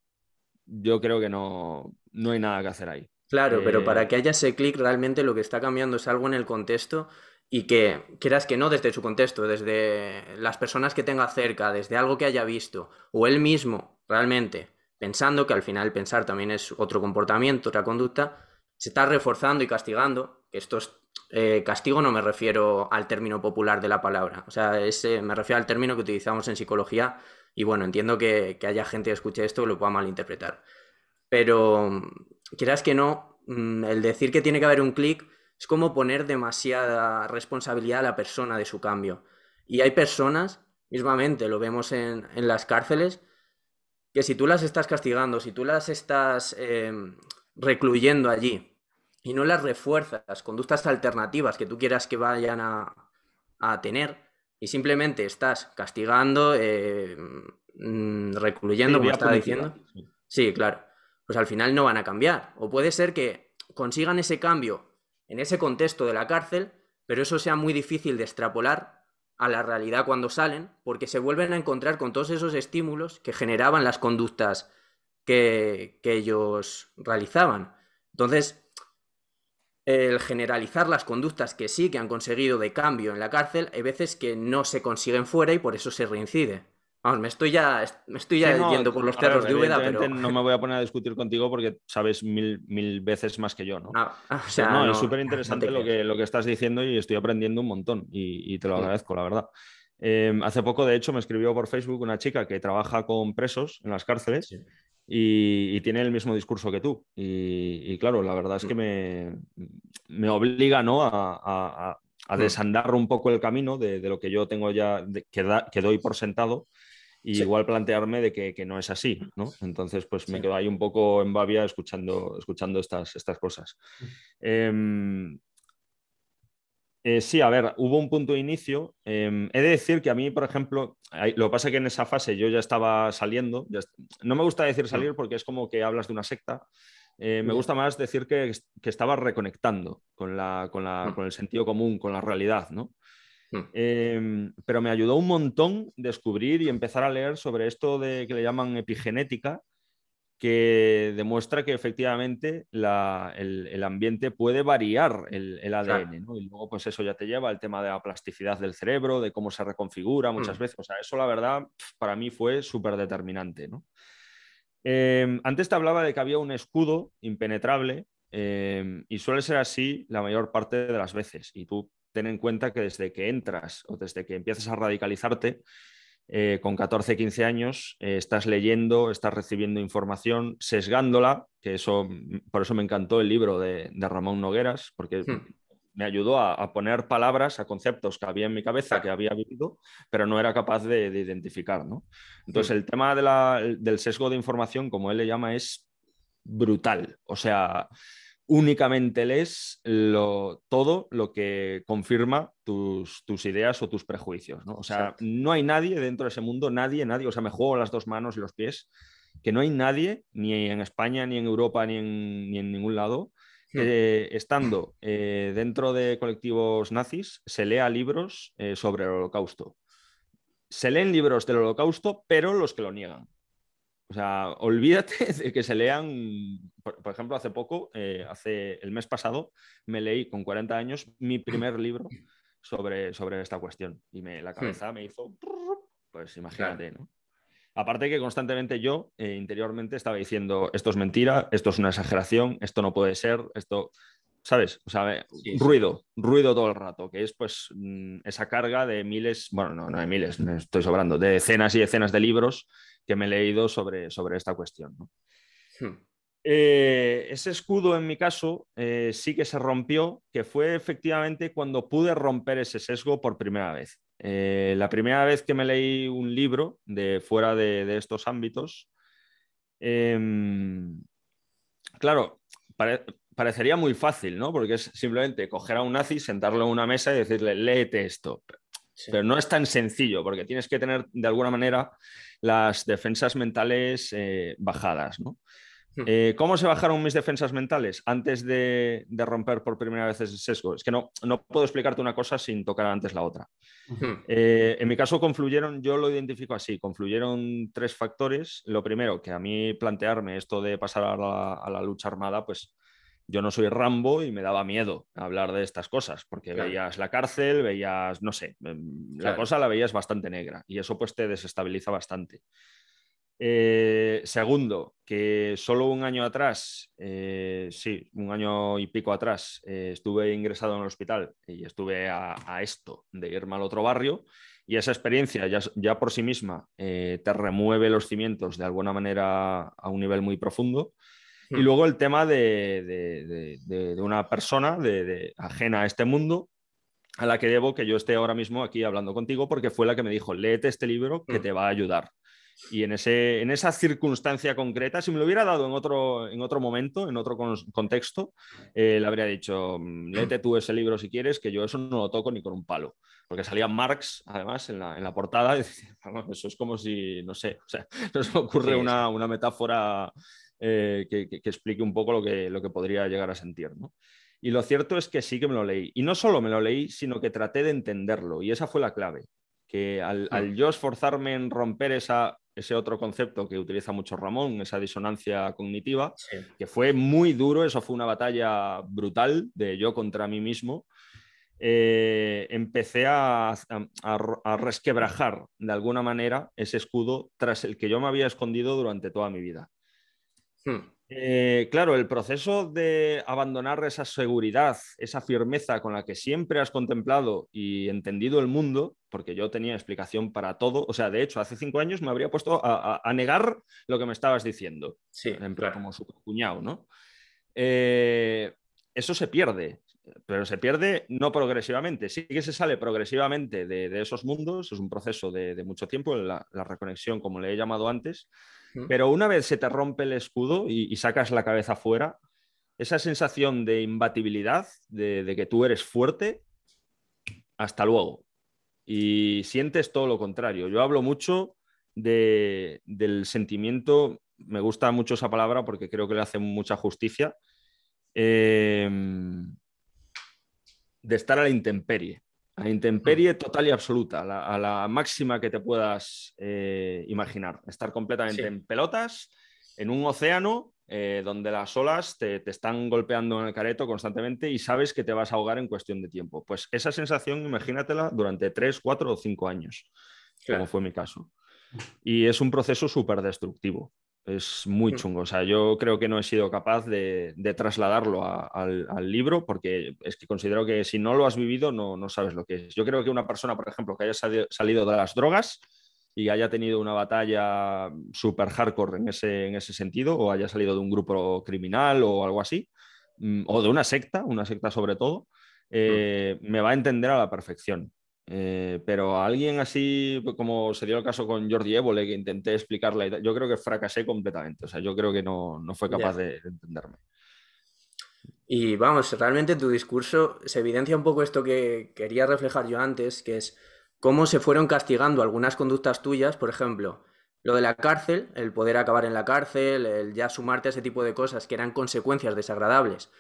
yo creo que no, no hay nada que hacer ahí. Claro, pero para eh, que haya ese clic, realmente lo que está cambiando es algo en el contexto y que, quieras que no, desde su contexto, desde las personas que tenga cerca, desde algo que haya visto, o él mismo, realmente, pensando que al final pensar también es otro comportamiento, otra conducta, se está reforzando y castigando. Esto es eh, castigo no me refiero al término popular de la palabra, o sea, ese, me refiero al término que utilizamos en psicología y bueno, entiendo que, haya gente que escuche esto y lo pueda malinterpretar. Pero quieras que no, mm, el decir que tiene que haber un clic es como poner demasiada responsabilidad a la persona de su cambio. Y hay personas, mismamente lo vemos en, en las cárceles, que si tú las estás castigando, si tú las estás em, recluyendo allí y no las refuerzas, conductas alternativas que tú quieras que vayan a, tener, y simplemente estás castigando, em, mm, recluyendo, como estaba diciendo. Sí, claro. Pues al final no van a cambiar. O puede ser que consigan ese cambio en ese contexto de la cárcel, pero eso sea muy difícil de extrapolar a la realidad cuando salen, porque se vuelven a encontrar con todos esos estímulos que generaban las conductas que, ellos realizaban. Entonces, el generalizar las conductas que sí que han conseguido de cambio en la cárcel, hay veces que no se consiguen fuera y por eso se reincide. Vamos, me estoy ya, me estoy ya yendo por los cerros de Úbeda, pero... No me voy a poner a discutir contigo porque sabes mil, mil veces más que yo, ¿no? Ah, o sea, no, es súper interesante lo, que, lo que estás diciendo y estoy aprendiendo un montón y, te lo agradezco, la verdad. Em, hace poco, de hecho, me escribió por Facebook una chica que trabaja con presos en las cárceles y, tiene el mismo discurso que tú. Y, claro, la verdad es que mm. me, me obliga ¿no? a, a, mm. desandar un poco el camino de, lo que yo tengo ya, que, que doy por sentado y igual plantearme de que, no es así, ¿no? Entonces, pues me quedo ahí un poco en babia escuchando, escuchando estas, estas cosas. Em, eh, sí, a ver, hubo un punto de inicio. Em, he de decir que a mí, por ejemplo, lo que pasa es que en esa fase yo ya estaba saliendo. no me gusta decir salir porque es como que hablas de una secta. Eh, me gusta más decir que, que estaba reconectando con, la, con, la, con, el sentido común, con la realidad, ¿no? Hmm. Em, pero me ayudó un montón descubrir y empezar a leer sobre esto de que le llaman epigenética, que demuestra que efectivamente el, ambiente puede variar el, ADN, Y luego, pues eso ya te lleva al tema de la plasticidad del cerebro, de cómo se reconfigura muchas hmm. veces. O sea, eso la verdad para mí fue súper determinante, em, antes te hablaba de que había un escudo impenetrable em, y suele ser así la mayor parte de las veces. Y tú ten en cuenta que desde que entras o desde que empiezas a radicalizarte, eh, con 14, 15 años, eh, estás leyendo, estás recibiendo información, sesgándola, que eso, por eso me encantó el libro de, Ramón Nogueras, porque hmm. me ayudó a, poner palabras a conceptos que había en mi cabeza, que había vivido, pero no era capaz de, identificar. Entonces, hmm. el tema del sesgo de información, como él le llama, es brutal. O sea, únicamente lees lo, todo lo que confirma tus, ideas o tus prejuicios. ¿no? O sea, no hay nadie dentro de ese mundo, nadie, nadie, o sea, me juego las dos manos y los pies, que no hay nadie, ni en España, ni en Europa, ni en, ningún lado, que hmm. estando eh, dentro de colectivos nazis se lea libros eh, sobre el holocausto. Se leen libros del holocausto, pero los que lo niegan. O sea, olvídate de que se lean, por, ejemplo, hace poco, eh, hace el mes pasado, me leí con 40 años mi primer libro sobre, sobre esta cuestión y me, la hmm. cabeza me hizo, pues imagínate, ¿no? Aparte que constantemente yo eh, interiormente estaba diciendo, esto es mentira, esto es una exageración, esto no puede ser, esto, ¿sabes? O sea, ruido, ruido todo el rato, que es pues mm, esa carga de miles, bueno, no, no de miles, me estoy sobrando, de decenas y decenas de libros que me he leído sobre, sobre esta cuestión. Hmm. Eh, ese escudo en mi caso eh, sí que se rompió, que fue efectivamente cuando pude romper ese sesgo por primera vez. Eh, la primera vez que me leí un libro de fuera de, estos ámbitos, em, claro, parecería muy fácil, ¿no? Porque es simplemente coger a un nazi, sentarlo en una mesa y decirle, léete esto. Pero no es tan sencillo, porque tienes que tener de alguna manera las defensas mentales eh, bajadas, ¿no? Hmm. Eh, ¿Cómo se bajaron mis defensas mentales antes de, romper por primera vez ese sesgo? Es que no, no, puedo explicarte una cosa sin tocar antes la otra. Hmm. Eh, en mi caso confluyeron, yo lo identifico así, confluyeron tres factores. Lo primero, que a mí plantearme esto de pasar a la, a la lucha armada, pues yo no soy Rambo y me daba miedo hablar de estas cosas, porque veías la cárcel, veías, no sé, em, la cosa la veías bastante negra y eso pues te desestabiliza bastante. Eh, segundo, que solo un año atrás, eh, sí, un año y pico atrás, eh, estuve ingresado en el hospital y estuve a, esto de irme al otro barrio y esa experiencia ya, ya por sí misma te remueve los cimientos de alguna manera a un nivel muy profundo. Y luego el tema de, una persona ajena a este mundo a la que debo que yo esté ahora mismo aquí hablando contigo porque fue la que me dijo, léete este libro que hmm. te va a ayudar. Y en, ese, en esa circunstancia concreta, si me lo hubiera dado en otro, en otro momento, en otro contexto, eh, le habría dicho, mm, léete tú ese libro si quieres, que yo eso no lo toco ni con un palo. Porque salía Marx, además, en la, en la portada, y decía, eso es como si, no sé, o sea, no se me ocurre una, una, metáfora eh, que, explique un poco lo que, lo que podría llegar a sentir. Y lo cierto es que sí que me lo leí. Y no solo me lo leí, sino que traté de entenderlo. Y esa fue la clave. Que al, yo esforzarme en romper esa, ese otro concepto que utiliza mucho Ramón, esa disonancia cognitiva, que fue muy duro, eso fue una batalla brutal de yo contra mí mismo. Eh, empecé a, a, resquebrajar de alguna manera ese escudo tras el que yo me había escondido durante toda mi vida. Hmm. Eh, claro, el proceso de abandonar esa seguridad, esa firmeza con la que siempre has contemplado y entendido el mundo, porque yo tenía explicación para todo, o sea, de hecho, hace cinco años me habría puesto a, negar lo que me estabas diciendo, sí, como su cuñado, ¿no? Eh, eso se pierde, pero se pierde no progresivamente, sí que se sale progresivamente de, esos mundos, es un proceso de, mucho tiempo, la reconexión, como le he llamado antes, pero una vez se te rompe el escudo y, sacas la cabeza fuera, esa sensación de imbatibilidad, de, que tú eres fuerte, hasta luego. Y sientes todo lo contrario. Yo hablo mucho del sentimiento, me gusta mucho esa palabra porque creo que le hace mucha justicia, em, de estar a la intemperie. A intemperie total y absoluta, a la, máxima que te puedas eh, imaginar. Estar completamente en pelotas, en un océano eh, donde las olas te, están golpeando en el careto constantemente y sabes que te vas a ahogar en cuestión de tiempo. Pues esa sensación, imagínatela durante tres, cuatro o cinco años, como fue mi caso. Y es un proceso súper destructivo. Es muy mm. chungo. O sea, yo creo que no he sido capaz de, trasladarlo al, libro porque es que considero que si no lo has vivido no, sabes lo que es. Yo creo que una persona, por ejemplo, que haya salido de las drogas y haya tenido una batalla súper hardcore en ese, en ese sentido, o haya salido de un grupo criminal o algo así, mm, o de una secta, una secta sobre todo, mm. eh, me va a entender a la perfección. Eh, pero alguien así, pues, como se dio el caso con Jordi Évole, que intenté explicarle, yo creo que fracasé completamente. O sea, yo creo que no, no fue capaz de, entenderme. Y vamos, realmente tu discurso se evidencia un poco esto que quería reflejar yo antes, que es cómo se fueron castigando algunas conductas tuyas, por ejemplo, lo de la cárcel, el poder acabar en la cárcel, el ya sumarte a ese tipo de cosas que eran consecuencias desagradables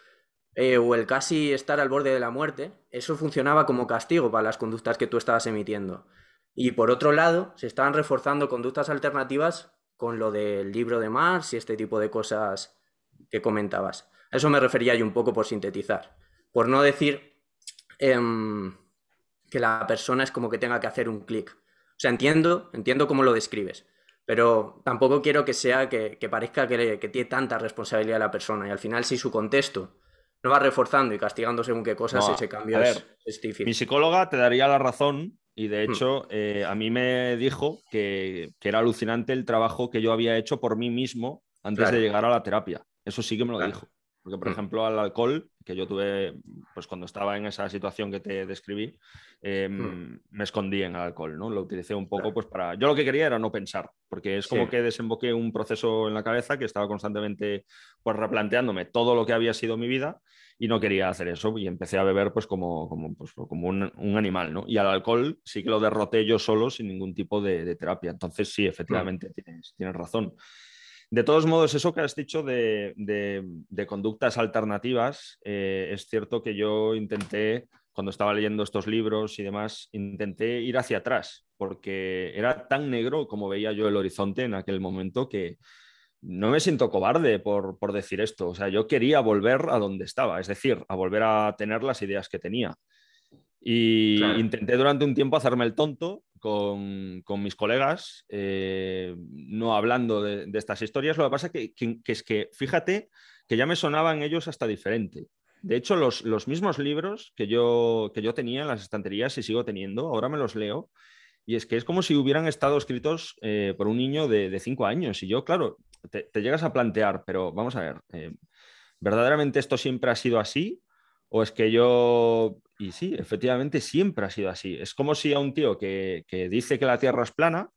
eh, o el casi estar al borde de la muerte, eso funcionaba como castigo para las conductas que tú estabas emitiendo. Y por otro lado, se estaban reforzando conductas alternativas con lo del libro de Marx y este tipo de cosas que comentabas. A eso me refería yo un poco por sintetizar. Por no decir em, que la persona es como que tenga que hacer un clic. O sea, entiendo, entiendo cómo lo describes, pero tampoco quiero que sea que, parezca que, que, tiene tanta responsabilidad la persona. Y al final, si su contexto no va reforzando y castigando según qué cosas, ese cambio es, difícil. Mi psicóloga te daría la razón y de hmm. hecho eh, a mí me dijo que, era alucinante el trabajo que yo había hecho por mí mismo antes de llegar a la terapia. Eso sí que me lo dijo. Porque, por Mm. ejemplo, al alcohol, que yo tuve, pues cuando estaba en esa situación que te describí, eh, Mm. me escondí en el alcohol, ¿no? Lo utilicé un poco Claro. pues para... Yo lo que quería era no pensar, porque es como Sí. que desemboqué un proceso en la cabeza que estaba constantemente pues replanteándome todo lo que había sido mi vida y no quería hacer eso y empecé a beber pues como, como, pues, como un, un animal, ¿no? Y al alcohol sí que lo derroté yo solo sin ningún tipo de, de terapia. Entonces sí, efectivamente, tienes, tienes razón. De todos modos, eso que has dicho de, de- de conductas alternativas, eh, es cierto que yo intenté, cuando estaba leyendo estos libros y demás, intenté ir hacia atrás, porque era tan negro como veía yo el horizonte en aquel momento que no me siento cobarde por, por decir esto. O sea, yo quería volver a donde estaba, es decir, a volver a tener las ideas que tenía. Y Claro. intenté durante un tiempo hacerme el tonto con, con mis colegas, eh, no hablando de, estas historias. Lo que pasa que, es que, fíjate, que ya me sonaban ellos hasta diferente. De hecho, los, los mismos libros que yo, que yo tenía en las estanterías y sigo teniendo, ahora me los leo. Y es que es como si hubieran estado escritos eh, por un niño de, cinco años. Y yo, claro, te, te llegas a plantear, pero vamos a ver, eh, ¿verdaderamente esto siempre ha sido así? ¿O es que yo... Y sí, efectivamente siempre ha sido así. Es como si a un tío que, que dice que la Tierra es plana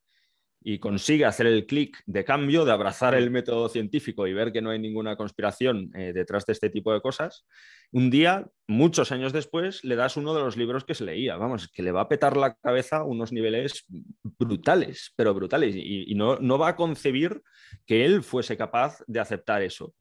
y consigue hacer el clic de cambio, de abrazar el método científico y ver que no hay ninguna conspiración eh, detrás de este tipo de cosas, un día, muchos años después, le das uno de los libros que se leía. Vamos, que le va a petar la cabeza a unos niveles brutales, pero brutales. Y, y no, no va a concebir que él fuese capaz de aceptar eso.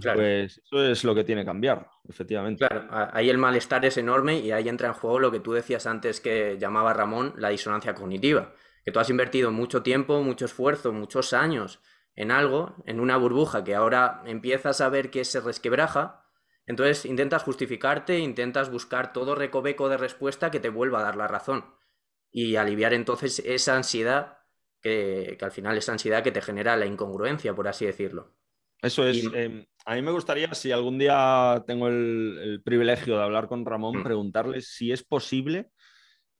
Claro. Pues eso es lo que tiene que cambiar, efectivamente. Claro, ahí el malestar es enorme y ahí entra en juego lo que tú decías antes que llamaba Ramón la disonancia cognitiva, que tú has invertido mucho tiempo, mucho esfuerzo, muchos años en algo, en una burbuja que ahora empiezas a ver que se resquebraja, entonces intentas justificarte, intentas buscar todo recoveco de respuesta que te vuelva a dar la razón y aliviar entonces esa ansiedad que, que al final esa ansiedad que te genera la incongruencia, por así decirlo. Eso es. Y- eh, a mí me gustaría, si algún día tengo el, el privilegio de hablar con Ramón, Mm. preguntarle si es posible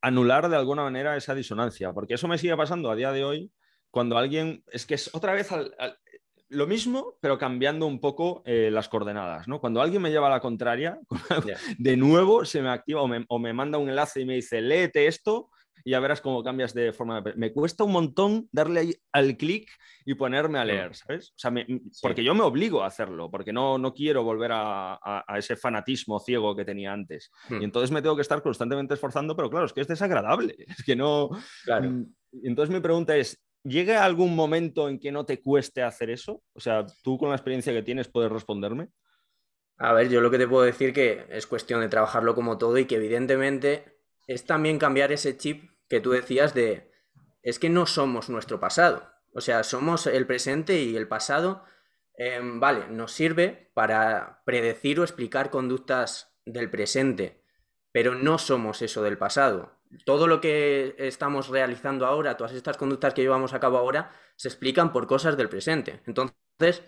anular de alguna manera esa disonancia, porque eso me sigue pasando a día de hoy cuando alguien, es que es otra vez al- al- lo mismo, pero cambiando un poco eh, las coordenadas, ¿no? Cuando alguien me lleva a la contraria, de nuevo se me activa o me, o me manda un enlace y me dice, léete esto y ya verás cómo cambias de forma de... Me cuesta un montón darle al clic y ponerme a leer, ¿sabes? O sea, me- porque yo me obligo a hacerlo, porque no, no quiero volver a, a- a ese fanatismo ciego que tenía antes. Hmm. Y entonces me tengo que estar constantemente esforzando, pero claro, es que es desagradable, es que no... Claro. Mm, Entonces mi pregunta es, ¿llega algún momento en que no te cueste hacer eso? O sea, tú con la experiencia que tienes puedes responderme. A ver, yo lo que te puedo decir que es cuestión de trabajarlo como todo y que evidentemente es también cambiar ese chip que tú decías de es que no somos nuestro pasado. O sea, somos el presente y el pasado, em, vale, nos sirve para predecir o explicar conductas del presente, pero no somos eso del pasado. Todo lo que estamos realizando ahora, todas estas conductas que llevamos a cabo ahora, se explican por cosas del presente. Entonces,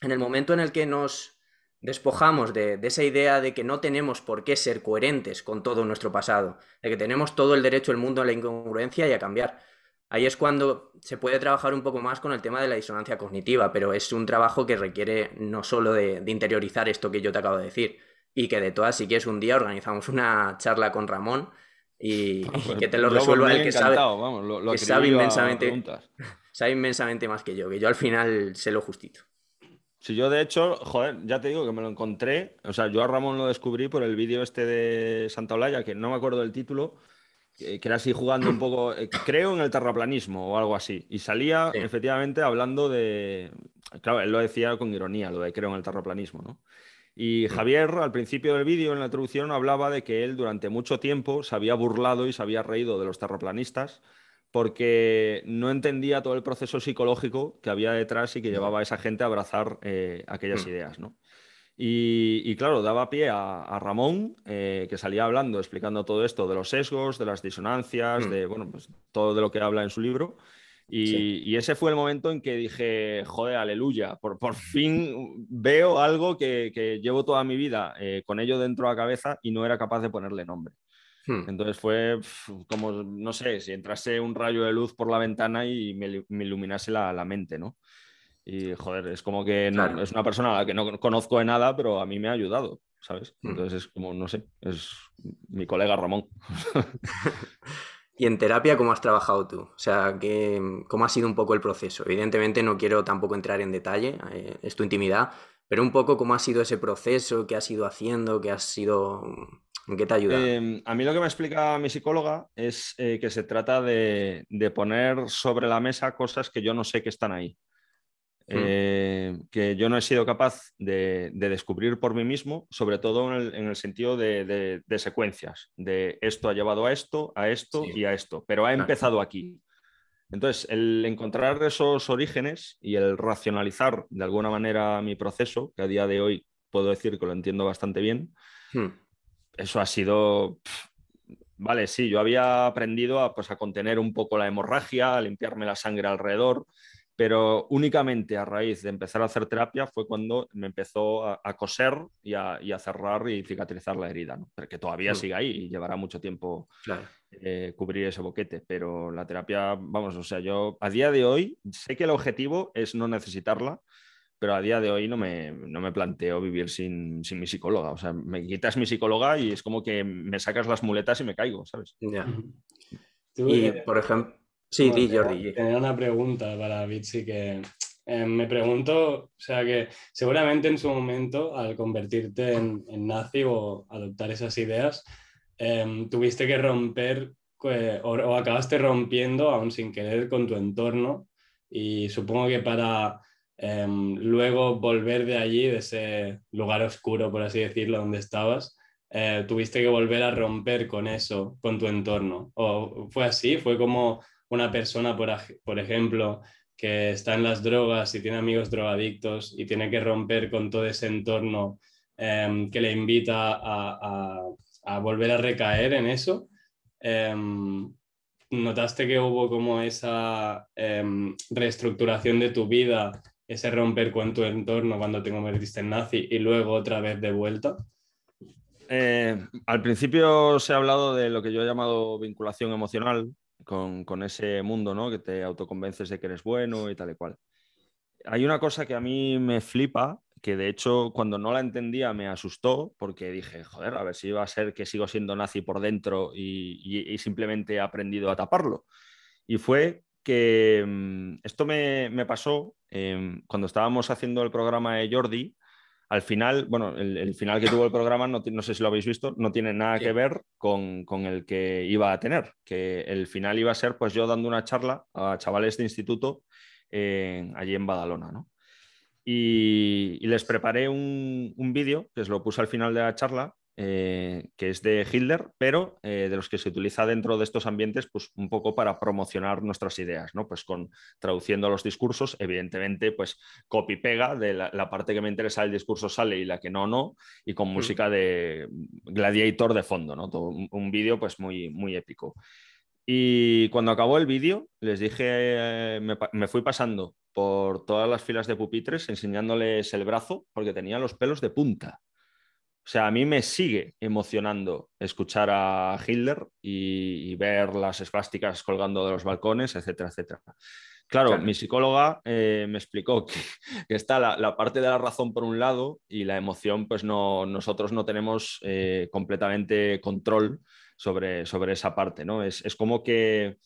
en el momento en el que nos despojamos de, de esa idea de que no tenemos por qué ser coherentes con todo nuestro pasado, de que tenemos todo el derecho del mundo a la incongruencia y a cambiar. Ahí es cuando se puede trabajar un poco más con el tema de la disonancia cognitiva, pero es un trabajo que requiere no solo de, de interiorizar esto que yo te acabo de decir, y que de todas, si quieres un día, organizamos una charla con Ramón y, y que te lo resuelva el que sabe, encantado, vamos, lo, lo que sabe inmensamente. sabe inmensamente más que yo, que yo al final sé lo justito. Si yo, de hecho, joder, ya te digo que me lo encontré. O sea, yo a Ramón lo descubrí por el vídeo este de Santa Olaya, que no me acuerdo del título, que que era así jugando un poco, eh, creo en el terraplanismo o algo así. Y salía Sí. efectivamente hablando de. Claro, él lo decía con ironía, lo de creo en el terraplanismo, ¿no? Y Javier, al principio del vídeo, en la introducción, hablaba de que él durante mucho tiempo se había burlado y se había reído de los terraplanistas porque no entendía todo el proceso psicológico que había detrás y que llevaba a esa gente a abrazar eh, aquellas Mm. ideas, ¿no? Y, y, claro, daba pie a, a Ramón, eh, que salía hablando, explicando todo esto de los sesgos, de las disonancias, Mm. de bueno, pues, todo de lo que habla en su libro. Y, Sí. y ese fue el momento en que dije, joder, aleluya, por, por fin veo algo que, que llevo toda mi vida eh, con ello dentro de la cabeza y no era capaz de ponerle nombre. Hmm. Entonces fue pf, como, no sé, si entrase un rayo de luz por la ventana y me, ilu- me iluminase la, la mente, ¿no? Y joder, es como que es una persona a la que no conozco de nada, pero a mí me ha ayudado, ¿sabes? Mm. Entonces es como, no sé, es mi colega Ramón. ¿Y en terapia cómo has trabajado tú? O sea, ¿cómo ha sido un poco el proceso? Evidentemente no quiero tampoco entrar en detalle, eh, es tu intimidad, pero un poco cómo ha sido ese proceso, qué has ido haciendo, qué has sido... ¿En qué te ayuda? Eh, a mí lo que me explica mi psicóloga es eh, que se trata de, poner sobre la mesa cosas que yo no sé que están ahí. Mm. Eh, que yo no he sido capaz de, descubrir por mí mismo, sobre todo en el, sentido de, secuencias, de esto ha llevado a esto, a esto y a esto, pero ha empezado aquí. Entonces, el encontrar esos orígenes y el racionalizar de alguna manera mi proceso, que a día de hoy puedo decir que lo entiendo bastante bien, hmm. Eso ha sido... Vale, sí, yo había aprendido a, pues, a contener un poco la hemorragia, a limpiarme la sangre alrededor, pero únicamente a raíz de empezar a hacer terapia fue cuando me empezó a, coser y a, cerrar y cicatrizar la herida, ¿no? que todavía hmm. sigue ahí y llevará mucho tiempo eh, cubrir ese boquete, pero la terapia, vamos, o sea, yo a día de hoy sé que el objetivo es no necesitarla, pero a día de hoy no me, no me planteo vivir sin, sin, mi psicóloga, o sea, me quitas mi psicóloga y es como que me sacas las muletas y me caigo, ¿sabes? Y, por ejemplo, Sí, di, Jordi. Tenía una pregunta para Bitsy que eh, me pregunto, o sea que seguramente en su momento, al convertirte en, nazi o adoptar esas ideas, em, tuviste que romper o, acabaste rompiendo, aún sin querer, con tu entorno. Y supongo que para em, luego volver de allí, de ese lugar oscuro, por así decirlo, donde estabas, eh, tuviste que volver a romper con eso, con tu entorno. ¿O fue así? ¿Fue como una persona, por, ejemplo, que está en las drogas y tiene amigos drogadictos y tiene que romper con todo ese entorno em, que le invita a, volver a recaer en eso. Em, ¿Notaste que hubo como esa reestructuración de tu vida, ese romper con tu entorno cuando te convertiste en nazi y luego otra vez de vuelta? Eh, al principio se ha hablado de lo que yo he llamado vinculación emocional, con, ese mundo, ¿no? Que te autoconvences de que eres bueno y tal y cual. Hay una cosa que a mí me flipa, que de hecho cuando no la entendía me asustó, porque dije, joder, a ver si iba a ser que sigo siendo nazi por dentro y, simplemente he aprendido a taparlo. Y fue que mm, esto me, pasó em, cuando estábamos haciendo el programa de Jordi, al final, bueno, el, final que tuvo el programa, no, no, sé si lo habéis visto, no tiene nada que ver con, el que iba a tener, que el final iba a ser pues yo dando una charla a chavales de instituto allí en Badalona, ¿no? Y, les preparé un, un vídeo, que os lo puse al final de la charla, eh, que es de Hitler, pero eh, de los que se utiliza dentro de estos ambientes, pues un poco para promocionar nuestras ideas, ¿no? Pues con traduciendo los discursos, evidentemente, pues copy-pega, de la, parte que me interesa del discurso sale y la que no, no, y con mm. música de Gladiator de fondo, ¿no? Todo un, vídeo pues muy, muy épico. Y cuando acabó el vídeo, les dije, eh, me, me, fui pasando por todas las filas de pupitres enseñándoles el brazo porque tenía los pelos de punta. O sea, a mí me sigue emocionando escuchar a Hitler y, ver las esvásticas colgando de los balcones, etcétera, etcétera. Claro, mi psicóloga eh, me explicó que, está la, parte de la razón por un lado y la emoción, pues no, nosotros no tenemos eh, completamente control sobre, sobre esa parte, ¿no? Es, es como que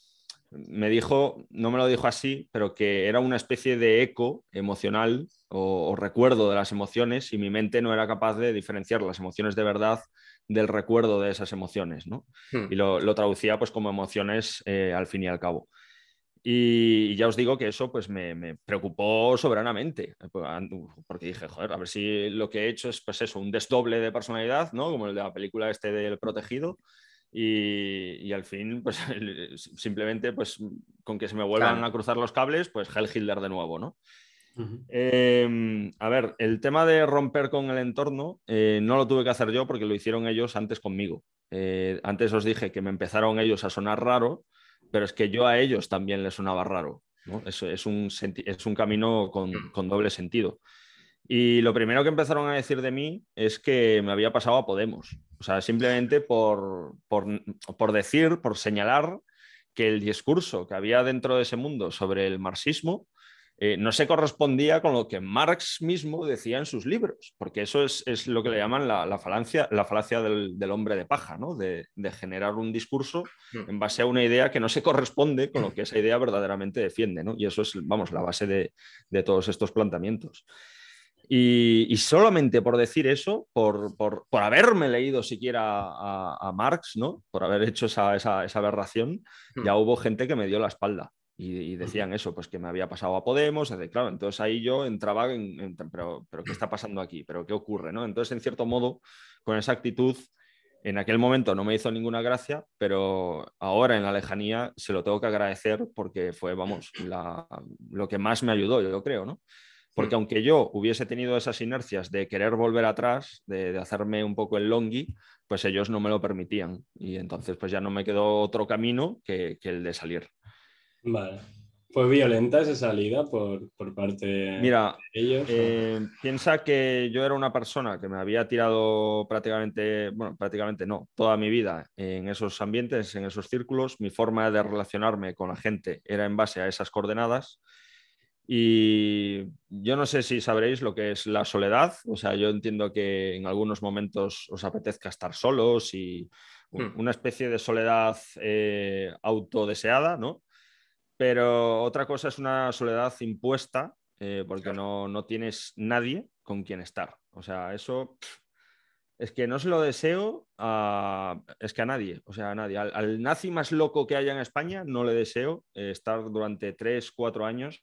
me dijo, no me lo dijo así, pero que era una especie de eco emocional o, recuerdo de las emociones y mi mente no era capaz de diferenciar las emociones de verdad del recuerdo de esas emociones, ¿no? Hmm. Y lo, traducía pues como emociones eh, al fin y al cabo. Y, ya os digo que eso pues me, preocupó soberanamente, porque dije, joder, a ver si lo que he hecho es pues eso, un desdoble de personalidad, ¿no? Como el de la película este del protegido, y, al fin, pues simplemente pues, con que se me vuelvan a cruzar los cables, pues Hell Hitler de nuevo, ¿no? Em, a ver, el tema de romper con el entorno eh, no lo tuve que hacer yo porque lo hicieron ellos antes conmigo. Eh, antes os dije que me empezaron ellos a sonar raro, pero es que yo a ellos también les sonaba raro. ¿no? Es, es, un, es un camino con, con doble sentido. Y lo primero que empezaron a decir de mí es que me había pasado a Podemos. O sea, simplemente por, por, decir, por señalar que el discurso que había dentro de ese mundo sobre el marxismo eh, no se correspondía con lo que Marx mismo decía en sus libros, porque eso es, lo que le llaman la, falacia, la falacia del, hombre de paja, ¿no? de, generar un discurso mm. en base a una idea que no se corresponde con lo que esa idea verdaderamente defiende. ¿no? Y eso es, vamos, la base de, todos estos planteamientos. Y, solamente por decir eso, por, haberme leído siquiera a, Marx, ¿no? por haber hecho esa, esa, esa aberración, mm. ya hubo gente que me dio la espalda. Y, decían eso, pues que me había pasado a Podemos, claro, entonces ahí yo entraba en, pero, pero, ¿qué está pasando aquí? ¿Pero qué ocurre? ¿no? Entonces, en cierto modo, con esa actitud, en aquel momento no me hizo ninguna gracia, pero ahora en la lejanía se lo tengo que agradecer porque fue, vamos, lo que más me ayudó, yo creo, ¿no? Porque aunque yo hubiese tenido esas inercias de querer volver atrás, de, hacerme un poco el longi, pues ellos no me lo permitían. Y entonces pues ya no me quedó otro camino que el de salir. Vale. ¿Fue violenta esa salida por, parte Mira, de ellos? Eh, piensa que yo era una persona que me había tirado prácticamente, bueno, prácticamente no, toda mi vida en esos ambientes, en esos círculos. Mi forma de relacionarme con la gente era en base a esas coordenadas. Y yo no sé si sabréis lo que es la soledad. O sea, yo entiendo que en algunos momentos os apetezca estar solos y hmm. una especie de soledad eh, autodeseada, ¿no? Pero otra cosa es una soledad impuesta, eh, porque no, tienes nadie con quien estar. O sea, eso es que no se lo deseo a, es que a nadie, o sea, a nadie. Al, nazi más loco que haya en España no le deseo eh, estar durante tres, cuatro años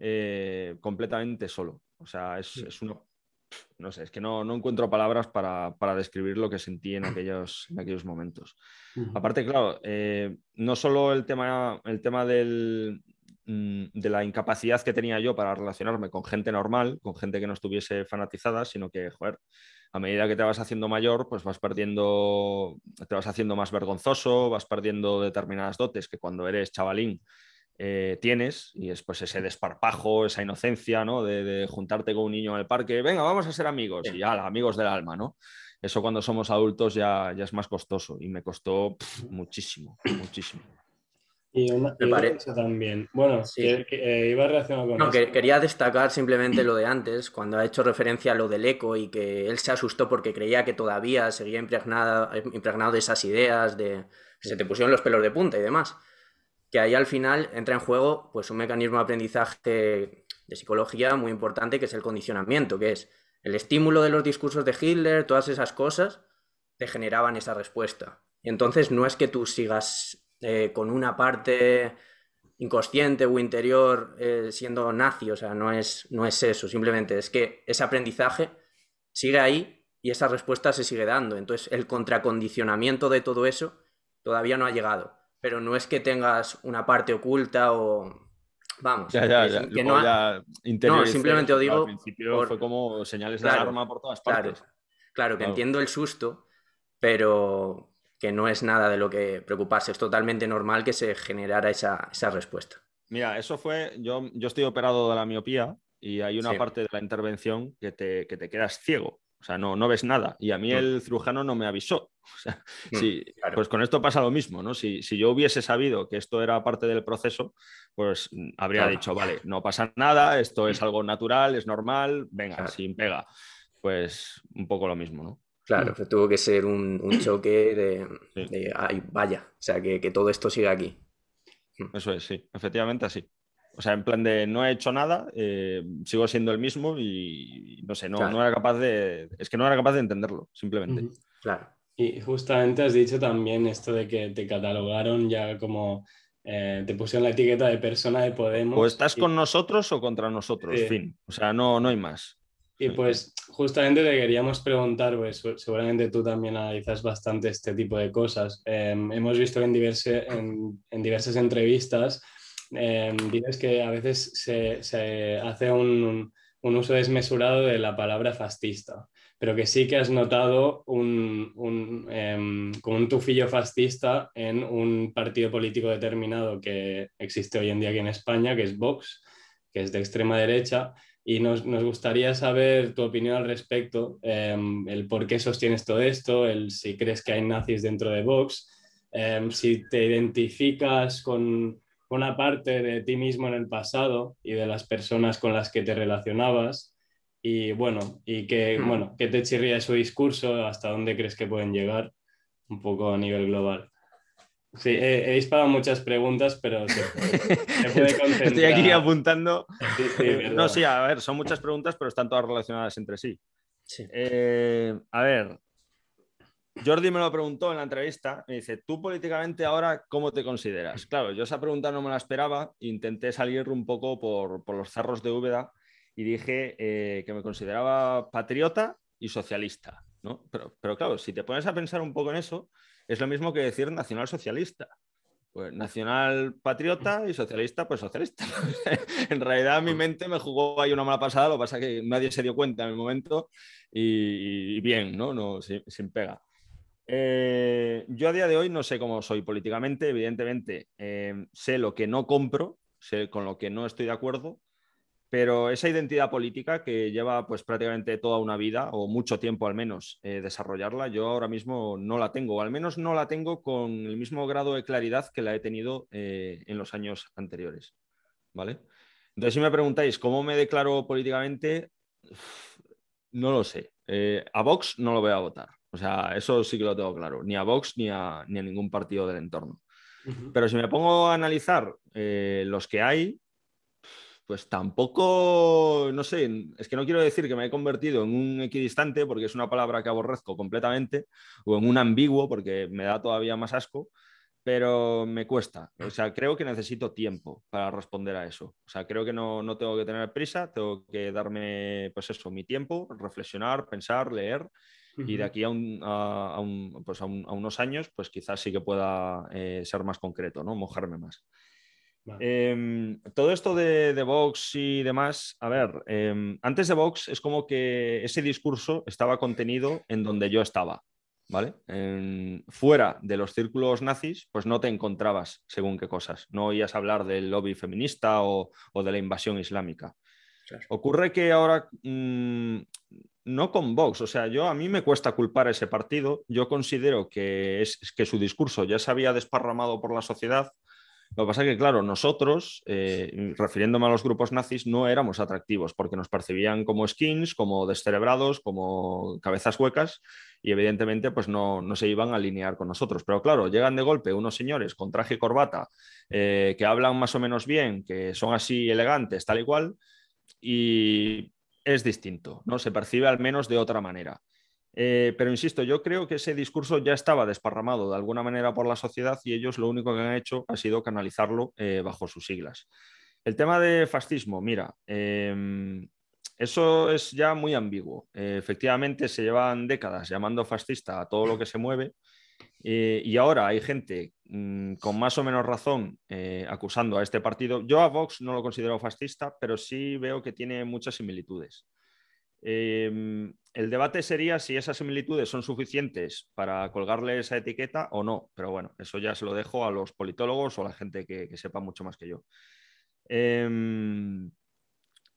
eh, completamente solo. O sea, es, es uno, no sé, es que no, encuentro palabras para, describir lo que sentí en aquellos, en aquellos momentos. Aparte, claro, eh, no solo el tema, el tema del, mm, de la incapacidad que tenía yo para relacionarme con gente normal, con gente que no estuviese fanatizada, sino que, joder, a medida que te vas haciendo mayor, pues vas perdiendo, te vas haciendo más vergonzoso, vas perdiendo determinadas dotes que cuando eres chavalín eh, tienes y es pues ese desparpajo, esa inocencia, ¿no? De, juntarte con un niño en el parque, venga, vamos a ser amigos y ya, amigos del alma, ¿no? Eso cuando somos adultos ya, ya es más costoso y me costó muchísimo, muchísimo. Y una, cosa también. Bueno, eh, iba relacionado con no, quería destacar simplemente lo de antes, cuando ha hecho referencia a lo del eco y que él se asustó porque creía que todavía seguía impregnado, impregnado de esas ideas, de que se te pusieron los pelos de punta y demás que ahí al final entra en juego pues un mecanismo de aprendizaje de psicología muy importante que es el condicionamiento, que es el estímulo de los discursos de Hitler, todas esas cosas te generaban esa respuesta. Y entonces no es que tú sigas eh, con una parte inconsciente o interior eh, siendo nazi, o sea, no es, no es eso, simplemente es que ese aprendizaje sigue ahí y esa respuesta se sigue dando. Entonces el contracondicionamiento de todo eso todavía no ha llegado pero no es que tengas una parte oculta o... Vamos, ya, ya, ya. que no, no, simplemente os digo... Al principio fue como señales de alarma por todas partes. Claro, que entiendo el susto, pero que no es nada de lo que preocuparse. Es totalmente normal que se generara esa, esa respuesta. Mira, eso fue, yo, yo estoy operado de la miopía y hay una parte de la intervención que te, que te quedas ciego. O sea, no, no ves nada. Y a mí el cirujano no me avisó. O sea, mm, Pues con esto pasa lo mismo, ¿no? Si, yo hubiese sabido que esto era parte del proceso, pues mm, habría dicho, vale, no pasa nada, esto es mm. algo natural, es normal, venga, sin pega. Pues un poco lo mismo, ¿no? Claro, que tuvo que ser un, choque de, ay, vaya, o sea, que, que todo esto siga aquí. Eso es, sí, efectivamente así. O sea, en plan de no he hecho nada, eh, sigo siendo el mismo y no sé, no, no, era capaz de. Es que no era capaz de entenderlo, simplemente. Claro. Y justamente has dicho también esto de que te catalogaron ya como. Eh, te pusieron la etiqueta de persona de Podemos. O estás con nosotros o contra nosotros, fin. O sea, no, no hay más. Y pues justamente te queríamos preguntar, pues seguramente tú también analizas bastante este tipo de cosas. Em, hemos visto en, diverse, en, en diversas entrevistas eh, dices que a veces se, hace un, uso desmesurado de la palabra fascista, pero que sí que has notado un, un, em, un tufillo fascista en un partido político determinado que existe hoy en día aquí en España, que es Vox, que es de extrema derecha, y nos, gustaría saber tu opinión al respecto, em, el por qué sostienes todo esto, el si crees que hay nazis dentro de Vox, si te identificas con una parte de ti mismo en el pasado y de las personas con las que te relacionabas y bueno, y que, Hmm. bueno, ¿qué te chirría su discurso? ¿Hasta dónde crees que pueden llegar? Un poco a nivel global. Sí, he, he disparado muchas preguntas, pero se puede, se puede concentrar. Estoy aquí apuntando. Sí, sí, Eh, no, sí, a ver, son muchas preguntas, pero están todas relacionadas entre sí. Sí. Eh, a ver, Jordi me lo preguntó en la entrevista, me dice, tú políticamente ahora, ¿cómo te consideras? Claro, yo esa pregunta no me la esperaba, intenté salir un poco por, por los cerros de Úbeda y dije eh, que me consideraba patriota y socialista, ¿no? Pero, pero claro, si te pones a pensar un poco en eso, es lo mismo que decir nacional socialista. Pues nacional patriota y socialista, pues socialista. en realidad mi mente me jugó ahí una mala pasada, lo que pasa es que nadie se dio cuenta en el momento y, bien, ¿no? no sin pega. Eh, yo a día de hoy no sé cómo soy políticamente, evidentemente eh, sé lo que no compro, sé con lo que no estoy de acuerdo, pero esa identidad política que lleva pues prácticamente toda una vida o mucho tiempo al menos eh, desarrollarla, yo ahora mismo no la tengo, o al menos no la tengo con el mismo grado de claridad que la he tenido en los años anteriores, ¿vale? Entonces si me preguntáis cómo me declaro políticamente, no lo sé. A Vox no lo voy a votar. O sea, eso sí que lo tengo claro. Ni a Vox ni a, ni a ningún partido del entorno. Pero si me pongo a analizar eh, los que hay, pues tampoco, no sé, es que no quiero decir que me he convertido en un equidistante, porque es una palabra que aborrezco completamente, o en un ambiguo, porque me da todavía más asco, pero me cuesta. O sea, creo que necesito tiempo para responder a eso. O sea, creo que no, no tengo que tener prisa, tengo que darme, pues eso, mi tiempo, reflexionar, pensar, leer y de aquí a, un- a- a un- pues a, un- a unos años, pues quizás sí que pueda eh, ser más concreto, ¿no? Mojarme más. Vale. Em, todo esto de, de Vox y demás, a ver, em, antes de Vox es como que ese discurso estaba contenido en donde yo estaba, ¿vale? Fuera de los círculos nazis, pues no te encontrabas según qué cosas. No oías hablar del lobby feminista o, o de la invasión islámica. Claro. Ocurre que ahora, mm, no con Vox, o sea, yo a mí me cuesta culpar a ese partido. Yo considero que, es, que su discurso ya se había desparramado por la sociedad. Lo que pasa es que, claro, nosotros, eh, refiriéndome a los grupos nazis, no éramos atractivos porque nos percibían como skins, como descerebrados, como cabezas huecas y evidentemente pues no, no se iban a alinear con nosotros. Pero claro, llegan de golpe unos señores con traje y corbata eh, que hablan más o menos bien, que son así elegantes, tal y cual, y es distinto, ¿no? Se percibe al menos de otra manera. Eh, pero insisto, yo creo que ese discurso ya estaba desparramado de alguna manera por la sociedad y ellos lo único que han hecho ha sido canalizarlo eh, bajo sus siglas. El tema de fascismo, mira, eh, eso es ya muy ambiguo. Eh, efectivamente, se llevan décadas llamando fascista a todo lo que se mueve y ahora hay gente mmm, con más o menos razón eh, acusando a este partido. Yo a Vox no lo considero fascista, pero sí veo que tiene muchas similitudes. Eh, el debate sería si esas similitudes son suficientes para colgarle esa etiqueta o no, pero bueno, eso ya se lo dejo a los politólogos o a la gente que, sepa mucho más que yo. Eh,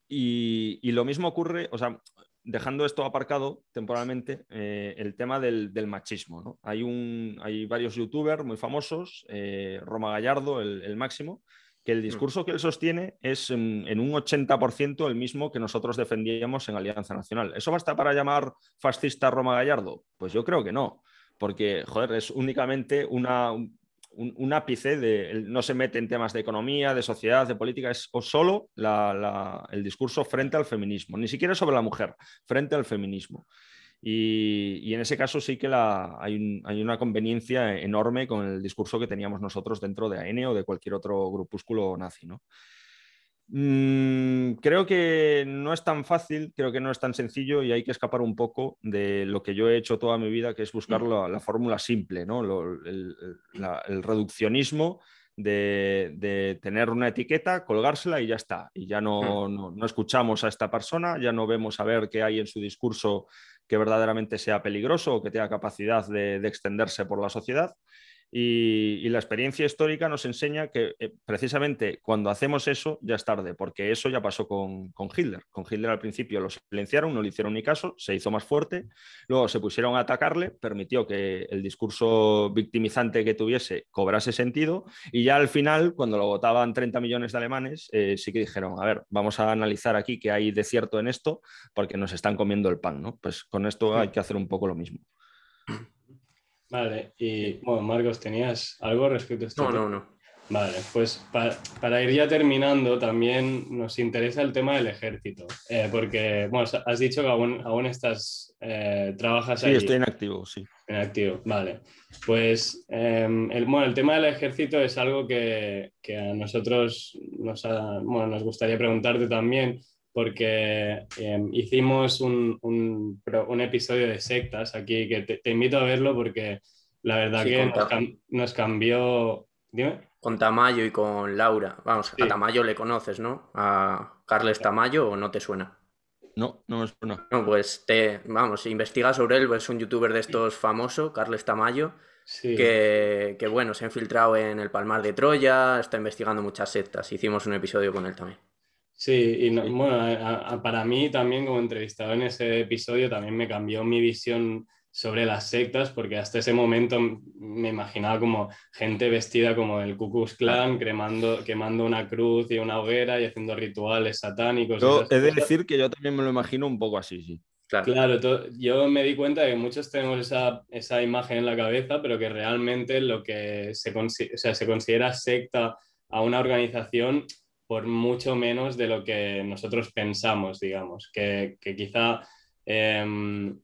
y, y, lo mismo ocurre, o sea, dejando esto aparcado temporalmente, eh, el tema del, del machismo. ¿no? Hay, un, hay varios youtubers muy famosos, eh, Roma Gallardo, el, el máximo, que el discurso que él sostiene es en, en, un 80% el mismo que nosotros defendíamos en Alianza Nacional. ¿Eso basta para llamar fascista a Roma Gallardo? Pues yo creo que no, porque, joder, es únicamente una, un, un, ápice de, no se mete en temas de economía, de sociedad, de política, es o solo el discurso frente al feminismo, ni siquiera sobre la mujer, frente al feminismo. Y, en ese caso sí que hay, un, hay, una conveniencia enorme con el discurso que teníamos nosotros dentro de AN o de cualquier otro grupúsculo nazi. ¿no? Mm, creo que no es tan fácil, creo que no es tan sencillo y hay que escapar un poco de lo que yo he hecho toda mi vida, que es buscar la, la fórmula simple, ¿no? Lo, el, la, el, reduccionismo de, de, tener una etiqueta, colgársela y ya está. Y ya no, no, no, escuchamos a esta persona, ya no vemos a ver qué hay en su discurso que verdaderamente sea peligroso o que tenga capacidad de, de extenderse por la sociedad. Y, la experiencia histórica nos enseña que eh, precisamente cuando hacemos eso ya es tarde, porque eso ya pasó con, con, Hitler. Con Hitler al principio lo silenciaron, no le hicieron ni caso, se hizo más fuerte, luego se pusieron a atacarle, permitió que el discurso victimizante que tuviese cobrase sentido y ya al final, cuando lo votaban 30 millones de alemanes, eh, sí que dijeron, a ver, vamos a analizar aquí qué hay de cierto en esto, porque nos están comiendo el pan, ¿no? Pues con esto hay que hacer un poco lo mismo. Vale, y bueno, Marcos, ¿tenías algo respecto a esto? No, no, no. Vale, pues para, ir ya terminando, también nos interesa el tema del ejército, eh, porque, bueno, has dicho que aún, aún estás, eh, trabajas ahí. Sí, estoy en activo, sí. En activo, vale. Pues, em, el, bueno, el tema del ejército es algo que, a nosotros nos, bueno, nos gustaría preguntarte también, porque em, hicimos un, un, episodio de sectas aquí, que te, invito a verlo porque la verdad que nos, cambió... Dime. Con Tamayo y con Laura. Vamos, a Tamayo le conoces, ¿no? A Carles Tamayo o no te suena. No, no me suena. No, pues te, vamos, investiga sobre él, es un youtuber de estos famoso, Carles Tamayo, que, que, bueno, se ha infiltrado en el Palmar de Troya, está investigando muchas sectas. Hicimos un episodio con él también. Sí, y bueno, para mí también como entrevistado en ese episodio también me cambió mi visión sobre las sectas, porque hasta ese momento me imaginaba como gente vestida como el Ku Klux Klan, cremando, quemando una cruz y una hoguera y haciendo rituales satánicos. Yo he de decir que yo también me lo imagino un poco así, sí. Claro, yo me di cuenta de que muchos tenemos esa, esa, imagen en la cabeza, pero que realmente lo que se, o sea, se considera secta a una organización por mucho menos de lo que nosotros pensamos, digamos, que, quizá, em,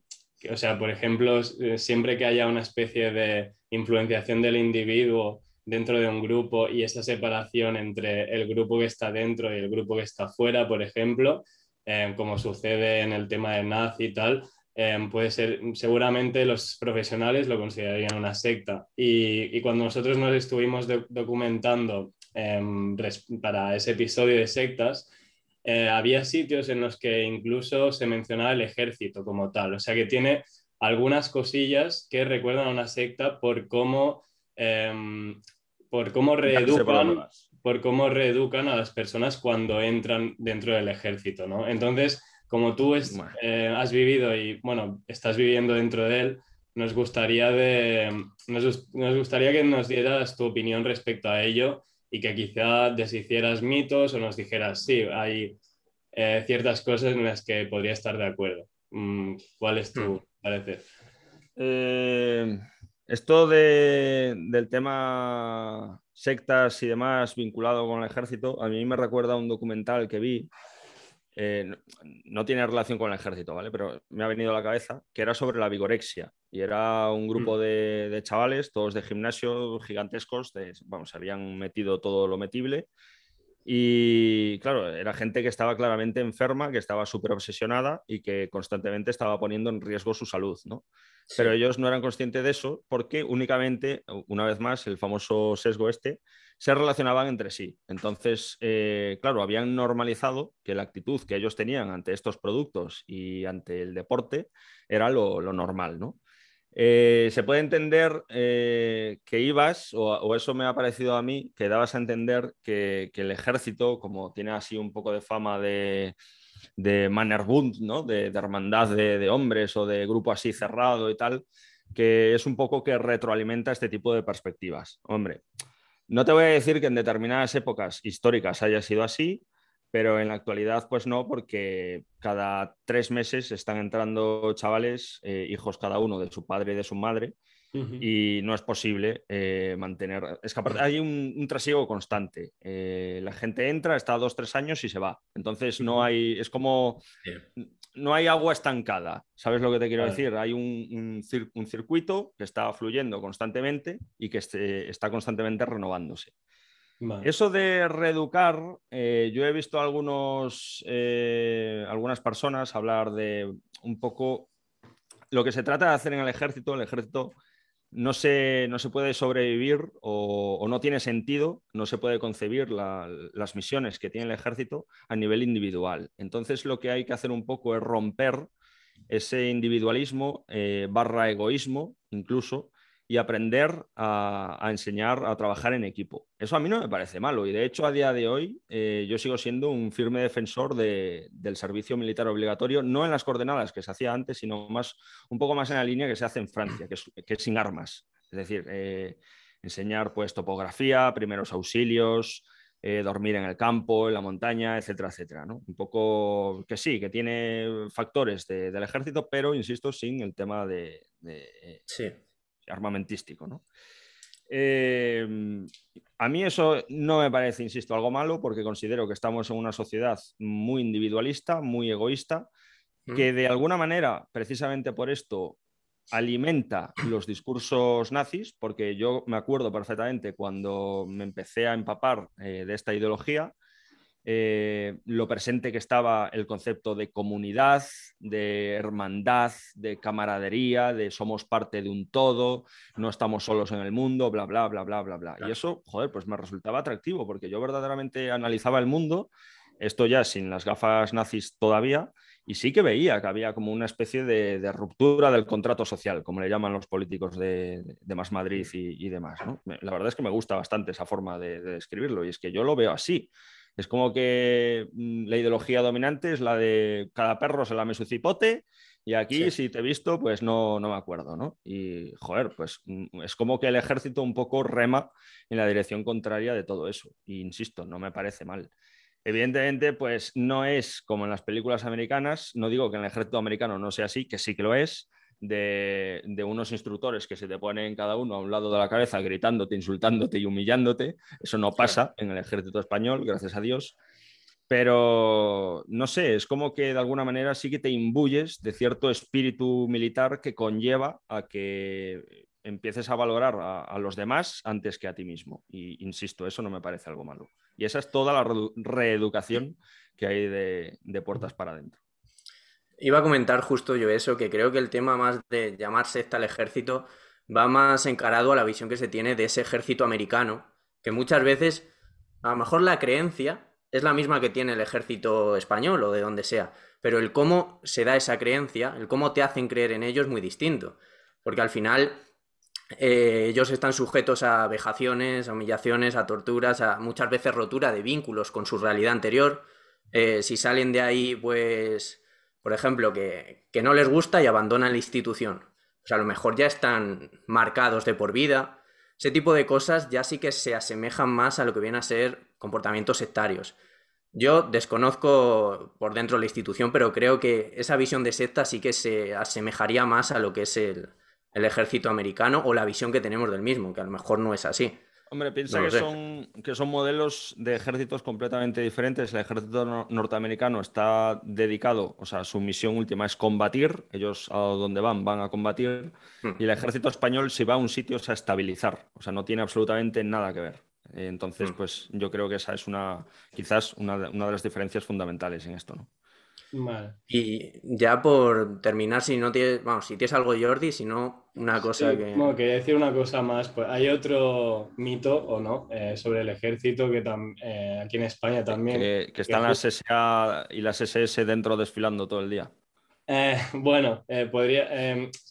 o sea, por ejemplo, eh, siempre que haya una especie de influenciación del individuo dentro de un grupo y esa separación entre el grupo que está dentro y el grupo que está fuera, por ejemplo, em, como sucede en el tema de nazi y tal, em, puede ser, seguramente los profesionales lo considerarían una secta. Y, cuando nosotros nos estuvimos documentando para ese episodio de sectas, eh, había sitios en los que incluso se mencionaba el ejército como tal. O sea que tiene algunas cosillas que recuerdan a una secta por cómo, em, por cómo reeducan. Por cómo reeducan a las personas cuando entran dentro del ejército, ¿no? Entonces, como tú eh, has vivido y, bueno, estás viviendo dentro de él, nos gustaría, de, nos, nos gustaría que nos dieras tu opinión respecto a ello y que quizá deshicieras mitos o nos dijeras, sí, hay eh, ciertas cosas en las que podría estar de acuerdo. Mm, ¿Cuál es tu hmm. parecer? Eh, esto del tema sectas y demás vinculado con el ejército, a mí me recuerda a un documental que vi eh, no tiene relación con el ejército, ¿vale? Pero me ha venido a la cabeza que era sobre la vigorexia. Y era un grupo mm. de, chavales, todos de gimnasio, gigantescos, de, vamos, habían metido todo lo metible. Y claro, era gente que estaba claramente enferma, que estaba súper obsesionada y que constantemente estaba poniendo en riesgo su salud, ¿no? Pero ellos no eran conscientes de eso porque únicamente, una vez más, el famoso sesgo este, se relacionaban entre sí. Entonces, eh, claro, habían normalizado que la actitud que ellos tenían ante estos productos y ante el deporte era lo, normal, ¿no? Eh, se puede entender eh, que ibas, o, eso me ha parecido a mí, que dabas a entender que, el ejército, como tiene así un poco de fama de, de Mannerbund, ¿no? de, hermandad de, de, hombres o de grupo así cerrado y tal, que es un poco que retroalimenta este tipo de perspectivas. Hombre, no te voy a decir que en determinadas épocas históricas haya sido así, pero en la actualidad pues no, porque cada tres meses están entrando chavales, eh, hijos cada uno de su padre y de su madre, y no es posible eh, mantener. Es que hay un, un trasiego constante. Eh, la gente entra, está dos, tres años y se va. Entonces no hay. Es como no hay agua estancada. ¿Sabes lo que te quiero decir? Hay un, circuito que está fluyendo constantemente y que está constantemente renovándose. Eso de reeducar, eh, yo he visto algunos, eh, algunas personas hablar de un poco lo que se trata de hacer en el ejército. El ejército no se, no se puede sobrevivir o, no tiene sentido, no se puede concebir las misiones que tiene el ejército a nivel individual. Entonces lo que hay que hacer un poco es romper ese individualismo eh, barra egoísmo incluso y aprender a, enseñar a trabajar en equipo. Eso a mí no me parece malo y de hecho a día de hoy eh, yo sigo siendo un firme defensor del servicio militar obligatorio, no en las coordenadas que se hacía antes, sino más, un poco más en la línea que se hace en Francia, que es, sin armas. Es decir, eh, enseñar pues topografía, primeros auxilios, eh, dormir en el campo, en la montaña, etcétera, etcétera. Un poco que sí, que tiene factores del ejército, pero insisto, sin el tema de, sí armamentístico. ¿no? Em, a mí eso no me parece, insisto, algo malo porque considero que estamos en una sociedad muy individualista, muy egoísta, mm. que de alguna manera, precisamente por esto, alimenta los discursos nazis, porque yo me acuerdo perfectamente cuando me empecé a empapar eh, de esta ideología, eh, lo presente que estaba el concepto de comunidad, de hermandad, de camaradería, de somos parte de un todo, no estamos solos en el mundo, bla, bla, bla, bla, bla, bla. Y eso, joder, pues me resultaba atractivo porque yo verdaderamente analizaba el mundo, esto ya sin las gafas nazis todavía, y sí que veía que había como una especie de, ruptura del contrato social, como le llaman los políticos de, Más Madrid y, demás. La verdad es que me gusta bastante esa forma de describirlo y es que yo lo veo así. Es como que mm, la ideología dominante es la de cada perro se lame su cipote y aquí si te he visto pues no, no me acuerdo, ¿no? Y joder, pues mm, es como que el ejército un poco rema en la dirección contraria de todo eso. Y insisto, no me parece mal. Evidentemente, pues no es como en las películas americanas, no digo que en el ejército americano no sea así, que sí que lo es, de, unos instructores que se te ponen cada uno a un lado de la cabeza gritándote, insultándote y humillándote. Eso no pasa en el ejército español, gracias a Dios. Pero no sé, es como que de alguna manera sí que te imbuyes de cierto espíritu militar que conlleva a que empieces a valorar a, los demás antes que a ti mismo. Y insisto, eso no me parece algo malo. Y esa es toda la reeducación que hay de puertas para adentro. Iba a comentar justo yo eso, que creo que el tema más de llamar secta al ejército va más encarado a la visión que se tiene de ese ejército americano, que muchas veces, a lo mejor la creencia es la misma que tiene el ejército español o de donde sea, pero el cómo se da esa creencia, el cómo te hacen creer en ello es muy distinto, porque al final eh, ellos están sujetos a vejaciones, a humillaciones, a torturas, a muchas veces rotura de vínculos con su realidad anterior. Eh, si salen de ahí, pues por ejemplo, que, no les gusta y abandonan la institución. O sea, a lo mejor ya están marcados de por vida. Ese tipo de cosas ya sí que se asemejan más a lo que viene a ser comportamientos sectarios. Yo desconozco por dentro la institución, pero creo que esa visión de secta sí que se asemejaría más a lo que es el ejército americano o la visión que tenemos del mismo, que a lo mejor no es así. Hombre, piensa que, son, que son modelos de ejércitos completamente diferentes. El ejército norteamericano está dedicado, o sea, su misión última es combatir. Ellos a donde van van a combatir. Hmm. Y el ejército español, si va a un sitio, es a estabilizar. O sea, no tiene absolutamente nada que ver. Entonces, hmm. pues yo creo que esa es una, quizás una, una de las diferencias fundamentales en esto, ¿no? Y ya por terminar, si no tienes, vamos, si tienes algo Jordi, si no, una cosa que... Bueno, quería decir una cosa más, pues hay otro mito, ¿o no?, eh, sobre el ejército que eh, aquí en España también... Que, están las SA y las SS dentro desfilando todo el día. Eh, bueno, podría,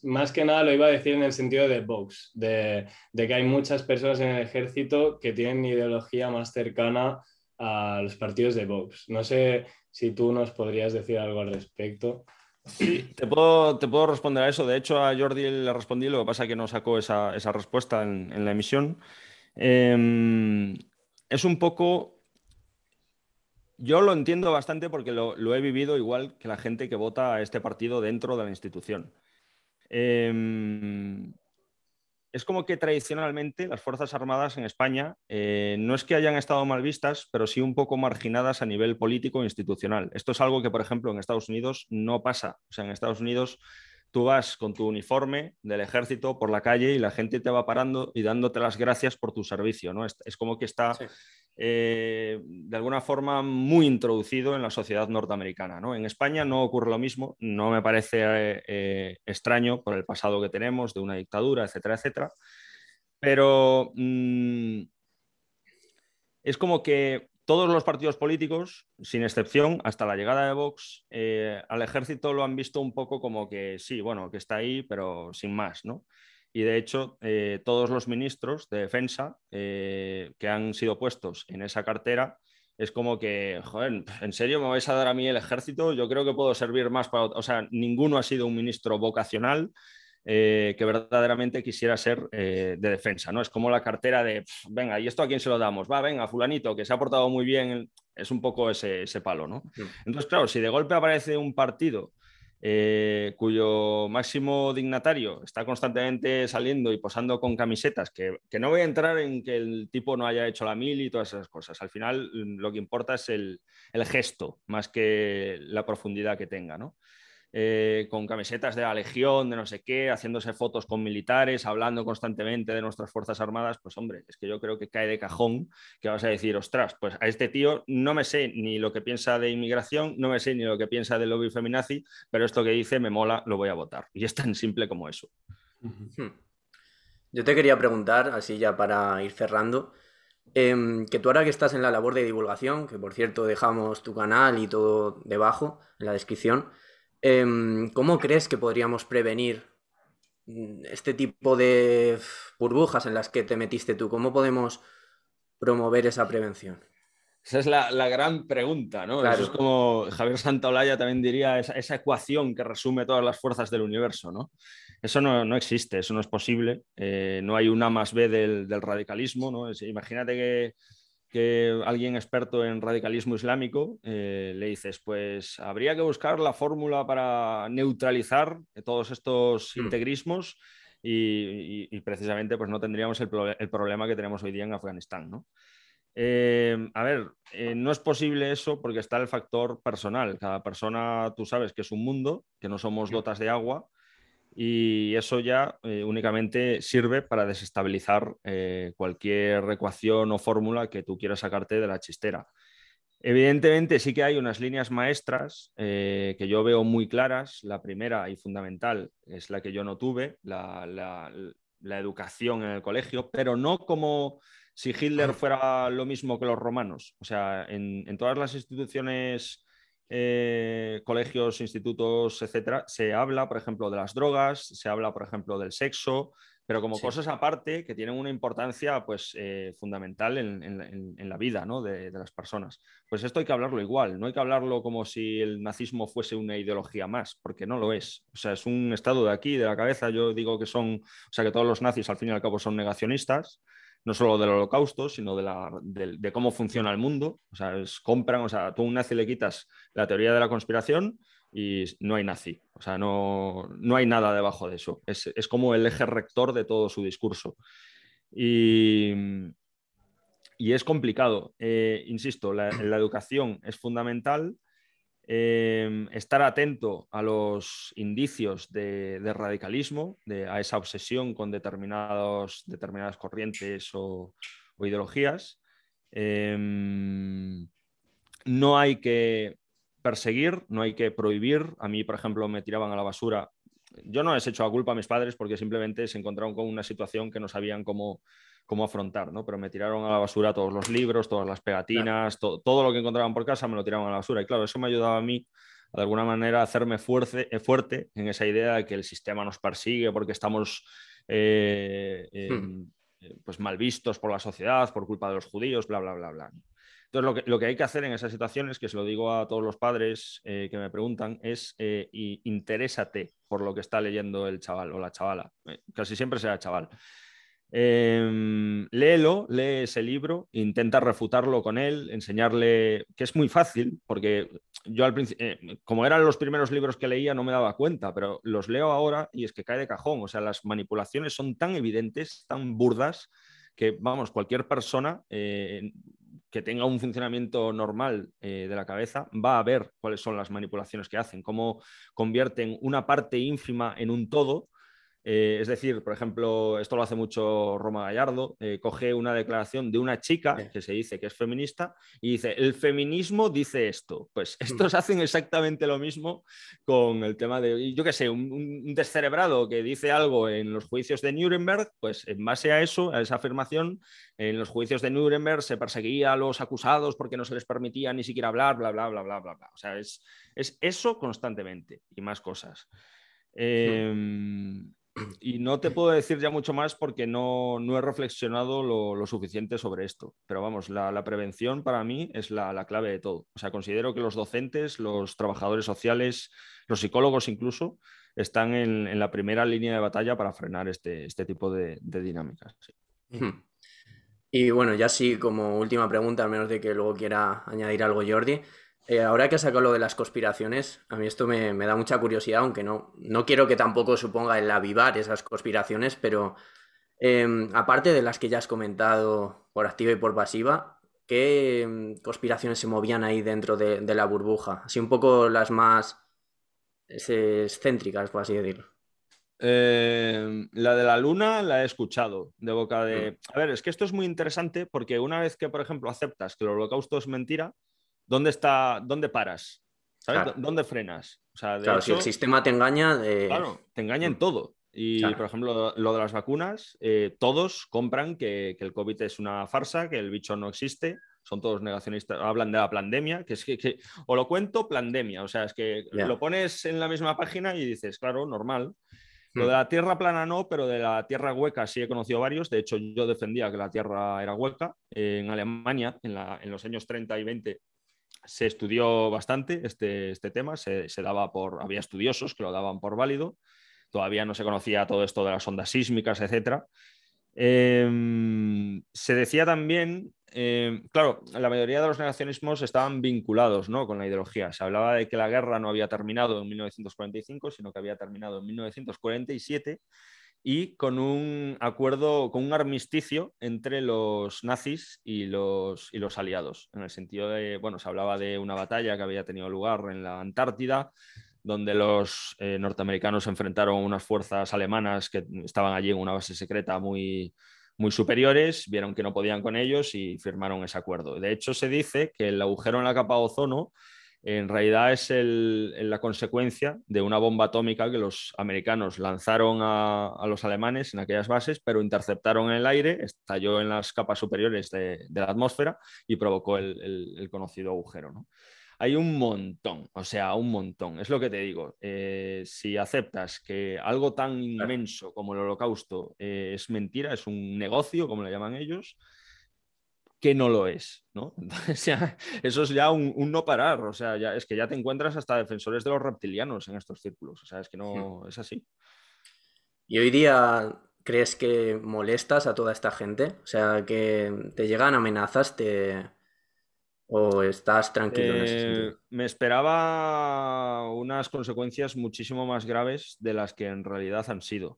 más que nada lo iba a decir en el sentido de Vox, de, de que hay muchas personas en el ejército que tienen ideología más cercana a los partidos de Vox. No sé si tú nos podrías decir algo al respecto. Sí, te puedo, te puedo responder a eso. De hecho, a Jordi le respondí, lo que pasa es que no sacó esa, respuesta en, la emisión. Em, es un poco... Yo lo entiendo bastante porque lo, lo, he vivido igual que la gente que vota a este partido dentro de la institución. Eh, es como que tradicionalmente las Fuerzas Armadas en España eh, no es que hayan estado mal vistas, pero sí un poco marginadas a nivel político e institucional. Esto es algo que, por ejemplo, en Estados Unidos no pasa. O sea, en Estados Unidos tú vas con tu uniforme del ejército por la calle y la gente te va parando y dándote las gracias por tu servicio. ¿no? Es, como que está eh, de alguna forma muy introducido en la sociedad norteamericana. ¿no? En España no ocurre lo mismo, no me parece eh, extraño por el pasado que tenemos de una dictadura, etcétera, etcétera, pero mm, es como que todos los partidos políticos, sin excepción, hasta la llegada de Vox, eh, al ejército lo han visto un poco como que sí, bueno, que está ahí, pero sin más, ¿no? Y de hecho, eh, todos los ministros de defensa eh, que han sido puestos en esa cartera es como que, joder, ¿en serio me vais a dar a mí el ejército? Yo creo que puedo servir más para... O sea, ninguno ha sido un ministro vocacional eh, que verdaderamente quisiera ser de defensa, ¿no? Es como la cartera de, venga, ¿y esto a quién se lo damos? Va, venga, fulanito, que se ha portado muy bien, es un poco ese, ese palo, ¿no? Entonces, claro, si de golpe aparece un partido eh, cuyo máximo dignatario está constantemente saliendo y posando con camisetas, que, no voy a entrar en que el tipo no haya hecho la mil y todas esas cosas. Al final lo que importa es el, el gesto más que la profundidad que tenga, ¿no? Eh, con camisetas de la Legión, de no sé qué, haciéndose fotos con militares, hablando constantemente de nuestras Fuerzas Armadas, pues hombre, es que yo creo que cae de cajón que vas a decir, ostras, pues a este tío no me sé ni lo que piensa de inmigración, no me sé ni lo que piensa del lobby feminazi, pero esto que dice me mola, lo voy a votar. Y es tan simple como eso. Hmm. Yo te quería preguntar, así ya para ir cerrando, em, que tú ahora que estás en la labor de divulgación, que por cierto dejamos tu canal y todo debajo en la descripción, Em, ¿Cómo crees que podríamos prevenir mm, este tipo de burbujas en las que te metiste tú? ¿Cómo podemos promover esa prevención? Esa es la, gran pregunta, ¿no? Eso es como Javier Santaolalla también diría, esa, ecuación que resume todas las fuerzas del universo, ¿no? Eso no, existe, eso no es posible. Eh, no hay una más B del, radicalismo, ¿no? imagínate que que alguien experto en radicalismo islámico eh, le dices, pues habría que buscar la fórmula para neutralizar todos estos hmm. integrismos y, precisamente pues no tendríamos el, problema que tenemos hoy día en Afganistán. ¿no? Eh, a ver, eh, no es posible eso porque está el factor personal. Cada persona, tú sabes que es un mundo, que no somos gotas de agua y eso ya eh, únicamente sirve para desestabilizar eh, cualquier ecuación o fórmula que tú quieras sacarte de la chistera. Evidentemente sí que hay unas líneas maestras eh, que yo veo muy claras. La primera y fundamental es la que yo no tuve, la, educación en el colegio, pero no como si Hitler fuera lo mismo que los romanos. O sea, en todas las instituciones eh, colegios, institutos, etcétera, se habla, por ejemplo, de las drogas, se habla, por ejemplo, del sexo, pero como cosas aparte que tienen una importancia pues, eh, fundamental en, la vida de, las personas. Pues esto hay que hablarlo igual, no hay que hablarlo como si el nazismo fuese una ideología más, porque no lo es. O sea, es un estado de aquí, de la cabeza. Yo digo que son, o sea, que todos los nazis al fin y al cabo son negacionistas no solo del holocausto, sino de, la, de, cómo funciona el mundo. O sea, es, compran, o sea, tú a un nazi le quitas la teoría de la conspiración y no hay nazi. O sea, no, no hay nada debajo de eso. Es, es, como el eje rector de todo su discurso. Y, y es complicado. Eh, insisto, la, la educación es fundamental Em, estar atento a los indicios de, radicalismo, a esa obsesión con determinadas corrientes o, ideologías. Em, no hay que perseguir, no hay que prohibir. A mí, por ejemplo, me tiraban a la basura. Yo no les he hecho la culpa a mis padres porque simplemente se encontraron con una situación que no sabían cómo, cómo afrontar, ¿no? Pero me tiraron a la basura todos los libros, todas las pegatinas, todo lo que encontraban por casa me lo tiraban a la basura. Y claro, eso me ayudaba a mí, de alguna manera, a hacerme fuerte, eh, fuerte en esa idea de que el sistema nos persigue porque estamos eh, hmm. eh, pues mal vistos por la sociedad, por culpa de los judíos, bla, bla, bla, bla. Entonces, lo que, lo que hay que hacer en esas situaciones, que se lo digo a todos los padres que me preguntan, es interésate por lo que está leyendo el chaval o la chavala. casi siempre será chaval. Em, léelo, lee ese libro, intenta refutarlo con él, enseñarle que es muy fácil, porque yo al principio, eh, como eran los primeros libros que leía, no me daba cuenta, pero los leo ahora y es que cae de cajón. O sea, las manipulaciones son tan evidentes, tan burdas, que vamos, cualquier persona eh, que tenga un funcionamiento normal eh, de la cabeza va a ver cuáles son las manipulaciones que hacen, cómo convierten una parte ínfima en un todo eh, es decir, por ejemplo, esto lo hace mucho Roma Gallardo, eh, coge una declaración de una chica que se dice que es feminista y dice, el feminismo dice esto. Pues estos hacen exactamente lo mismo con el tema de, yo qué sé, un, descerebrado que dice algo en los juicios de Nuremberg, pues en base a eso, a esa afirmación, en los juicios de Nuremberg se perseguía a los acusados porque no se les permitía ni siquiera hablar, bla, bla, bla, bla, bla, bla. O sea, es, es eso constantemente y más cosas. Eh, y no te puedo decir ya mucho más porque no, he reflexionado lo, suficiente sobre esto. Pero vamos, la, prevención para mí es la, clave de todo. O sea, considero que los docentes, los trabajadores sociales, los psicólogos incluso, están en, la primera línea de batalla para frenar este, este tipo de, dinámicas. Y bueno, ya sí, como última pregunta, a menos de que luego quiera añadir algo Jordi. Eh, ahora que has sacado lo de las conspiraciones, a mí esto me, da mucha curiosidad, aunque no, no quiero que tampoco suponga el avivar esas conspiraciones, pero em, aparte de las que ya has comentado por activa y por pasiva, ¿qué em, conspiraciones se movían ahí dentro de, la burbuja? Así un poco las más excéntricas, por así decirlo. Em, la de la luna la he escuchado de boca de... Mm. A ver, es que esto es muy interesante porque una vez que, por ejemplo, aceptas que el holocausto es mentira, ¿dónde está, dónde paras? ¿Sabes? ¿Dónde frenas? claro, si el sistema te engaña. Claro, te engaña en mm. todo. Y, por ejemplo, lo de las vacunas, eh, todos compran que, el COVID es una farsa, que el bicho no existe, son todos negacionistas, hablan de la pandemia, que es que, o lo cuento, pandemia, o sea, es que lo pones en la misma página y dices, claro, normal. Lo de mm. la tierra plana no, pero de la tierra hueca sí he conocido varios. De hecho, yo defendía que la tierra era hueca. en Alemania, en, en, los años 30 y 20, se estudió bastante este, este tema, se, daba por, había estudiosos que lo daban por válido, todavía no se conocía todo esto de las ondas sísmicas, etc. Em, se decía también, em, claro, la mayoría de los negacionismos estaban vinculados ¿no? con la ideología. Se hablaba de que la guerra no había terminado en 1945, sino que había terminado en 1947 y con un acuerdo, con un armisticio entre los nazis y los, y los aliados, en el sentido de, bueno, se hablaba de una batalla que había tenido lugar en la Antártida, donde los eh, norteamericanos enfrentaron unas fuerzas alemanas que estaban allí en una base secreta muy, muy superiores, vieron que no podían con ellos y firmaron ese acuerdo. De hecho, se dice que el agujero en la capa de ozono en realidad es la consecuencia de una bomba atómica que los americanos lanzaron a, los alemanes en aquellas bases, pero interceptaron en el aire, estalló en las capas superiores de, la atmósfera y provocó el, conocido agujero. Hay un montón, o sea, un montón. Es lo que te digo. Eh, si aceptas que algo tan inmenso como el holocausto eh, es mentira, es un negocio, como le llaman ellos, que no lo es, ¿no? eso es ya un, no parar, o sea, ya, es que ya te encuentras hasta defensores de los reptilianos en estos círculos, o sea, es que no es así. ¿Y hoy día crees que molestas a toda esta gente? O sea, que te llegan amenazas, te... ¿O estás tranquilo en ese eh, sentido? Me esperaba unas consecuencias muchísimo más graves de las que en realidad han sido.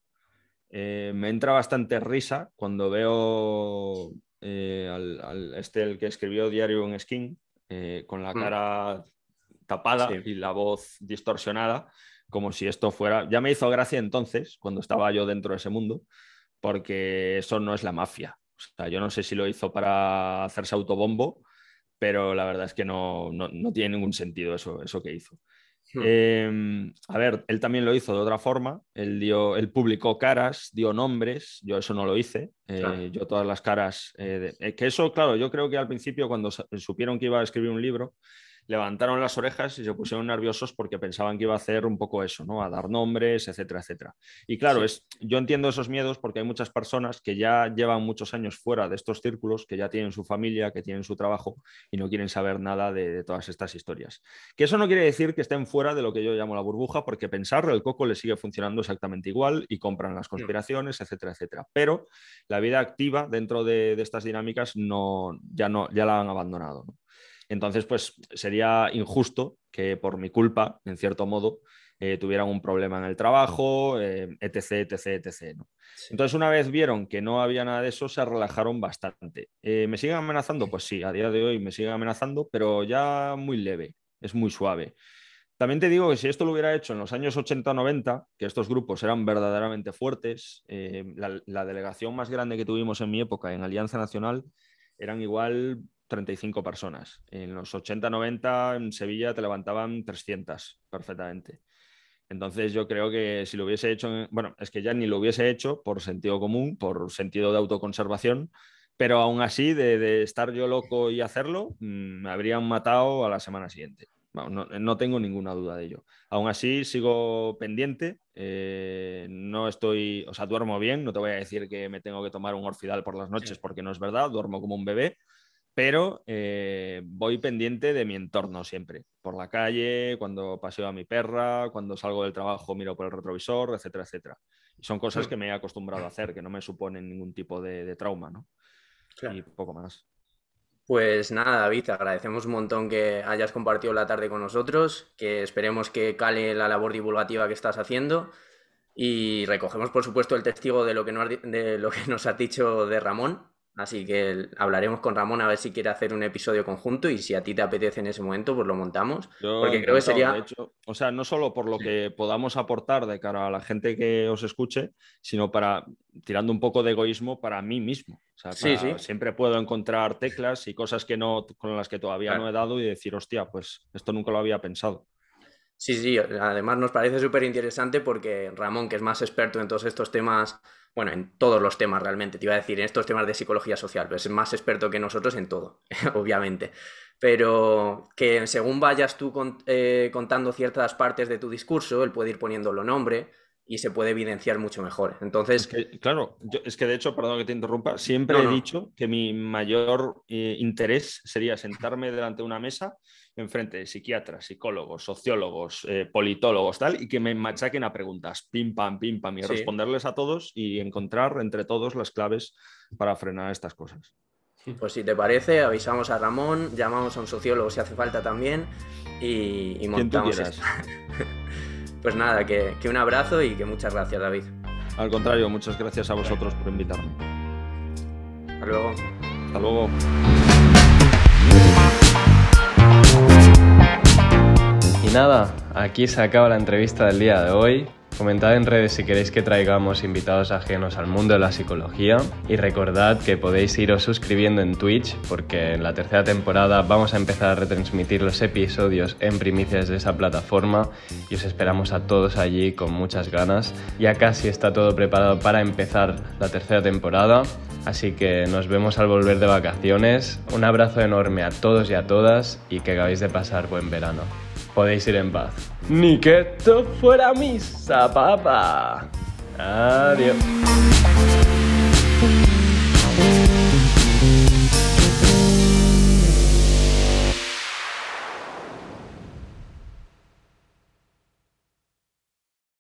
Eh, me entra bastante risa cuando veo eh, al, este, el que escribió Diario en Skin, eh, con la mm. cara tapada y la voz distorsionada, como si esto fuera... Ya me hizo gracia entonces, cuando estaba yo dentro de ese mundo, porque eso no es la mafia. O sea, yo no sé si lo hizo para hacerse autobombo, pero la verdad es que no, no, no tiene ningún sentido eso, eso que hizo. Hmm. Em, a ver, él también lo hizo de otra forma. Él, dio, él publicó caras, dio nombres. Yo eso no lo hice. Eh, yo todas las caras. Eh, eh, que eso, claro, yo creo que al principio, cuando supieron que iba a escribir un libro, levantaron las orejas y se pusieron nerviosos porque pensaban que iba a hacer un poco eso, ¿no? A dar nombres, etcétera, etcétera. Y claro, es, yo entiendo esos miedos porque hay muchas personas que ya llevan muchos años fuera de estos círculos, que ya tienen su familia, que tienen su trabajo y no quieren saber nada de, todas estas historias. Que eso no quiere decir que estén fuera de lo que yo llamo la burbuja, porque pensar el coco le sigue funcionando exactamente igual y compran las conspiraciones, etcétera, etcétera. Pero la vida activa dentro de, de estas dinámicas no, ya, no, ya la han abandonado. ¿no? Entonces, pues sería injusto que por mi culpa, en cierto modo, eh, tuvieran un problema en el trabajo, eh, etc, etc, etc. Entonces, una vez vieron que no había nada de eso, se relajaron bastante. Eh, ¿Me siguen amenazando? Pues sí, a día de hoy me siguen amenazando, pero ya muy leve, es muy suave. También te digo que si esto lo hubiera hecho en los años 80 90, que estos grupos eran verdaderamente fuertes, la, la, delegación más grande que tuvimos en mi época en Alianza Nacional eran igual 35 personas. En los 80-90 en Sevilla te levantaban 300 perfectamente. Entonces yo creo que si lo hubiese hecho, bueno, es que ya ni lo hubiese hecho por sentido común, por sentido de autoconservación, pero aún así de, estar yo loco y hacerlo, mm, me habrían matado a la semana siguiente. no, tengo ninguna duda de ello. Aún así, sigo pendiente. Eh, no estoy, o sea, duermo bien. No te voy a decir que me tengo que tomar un orfidal por las noches porque no es verdad. Duermo como un bebé. Pero eh, voy pendiente de mi entorno siempre. Por la calle, cuando paseo a mi perra, cuando salgo del trabajo miro por el retrovisor, etcétera, etcétera. son cosas que me he acostumbrado a hacer, que no me suponen ningún tipo de, trauma, ¿no? Y poco más. Pues nada, David, te agradecemos un montón que hayas compartido la tarde con nosotros, que esperemos que cale la labor divulgativa que estás haciendo y recogemos, por supuesto, el testigo de lo que nos, de lo que nos has dicho de Ramón, Así que hablaremos con Ramón a ver si quiere hacer un episodio conjunto y si a ti te apetece en ese momento, pues lo montamos. porque creo que sería. o sea, no solo por lo que podamos aportar de cara a la gente que os escuche, sino para, tirando un poco de egoísmo, para mí mismo. O sea, siempre puedo encontrar teclas y cosas que no, con las que todavía no he dado y decir, hostia, pues esto nunca lo había pensado. Sí, sí, además nos parece súper interesante porque Ramón, que es más experto en todos estos temas, bueno, en todos los temas realmente, te iba a decir, en estos temas de psicología social, pues es más experto que nosotros en todo, obviamente. Pero que según vayas tú eh, contando ciertas partes de tu discurso, él puede ir poniéndolo nombre y se puede evidenciar mucho mejor. Entonces. claro, es que de hecho, perdón que te interrumpa, siempre he dicho que mi mayor eh, interés sería sentarme delante de una mesa enfrente de psiquiatras, psicólogos, sociólogos, eh, politólogos, tal, y que me machaquen a preguntas, pim, pam, pim, pam, y responderles a todos y encontrar entre todos las claves para frenar estas cosas. Pues si te parece, avisamos a Ramón, llamamos a un sociólogo si hace falta también y, y montamos Pues nada, que, que un abrazo y que muchas gracias, David. Al contrario, muchas gracias a vosotros por invitarme. Hasta luego. Hasta luego. Y nada, aquí se acaba la entrevista del día de hoy. Comentad en redes si queréis que traigamos invitados ajenos al mundo de la psicología y recordad que podéis iros suscribiendo en Twitch porque en la tercera temporada vamos a empezar a retransmitir los episodios en primicias de esa plataforma y os esperamos a todos allí con muchas ganas. Ya casi está todo preparado para empezar la tercera temporada, así que nos vemos al volver de vacaciones. Un abrazo enorme a todos y a todas y que acabéis de pasar buen verano podéis ir en paz. Ni que esto fuera misa, papá. Adiós.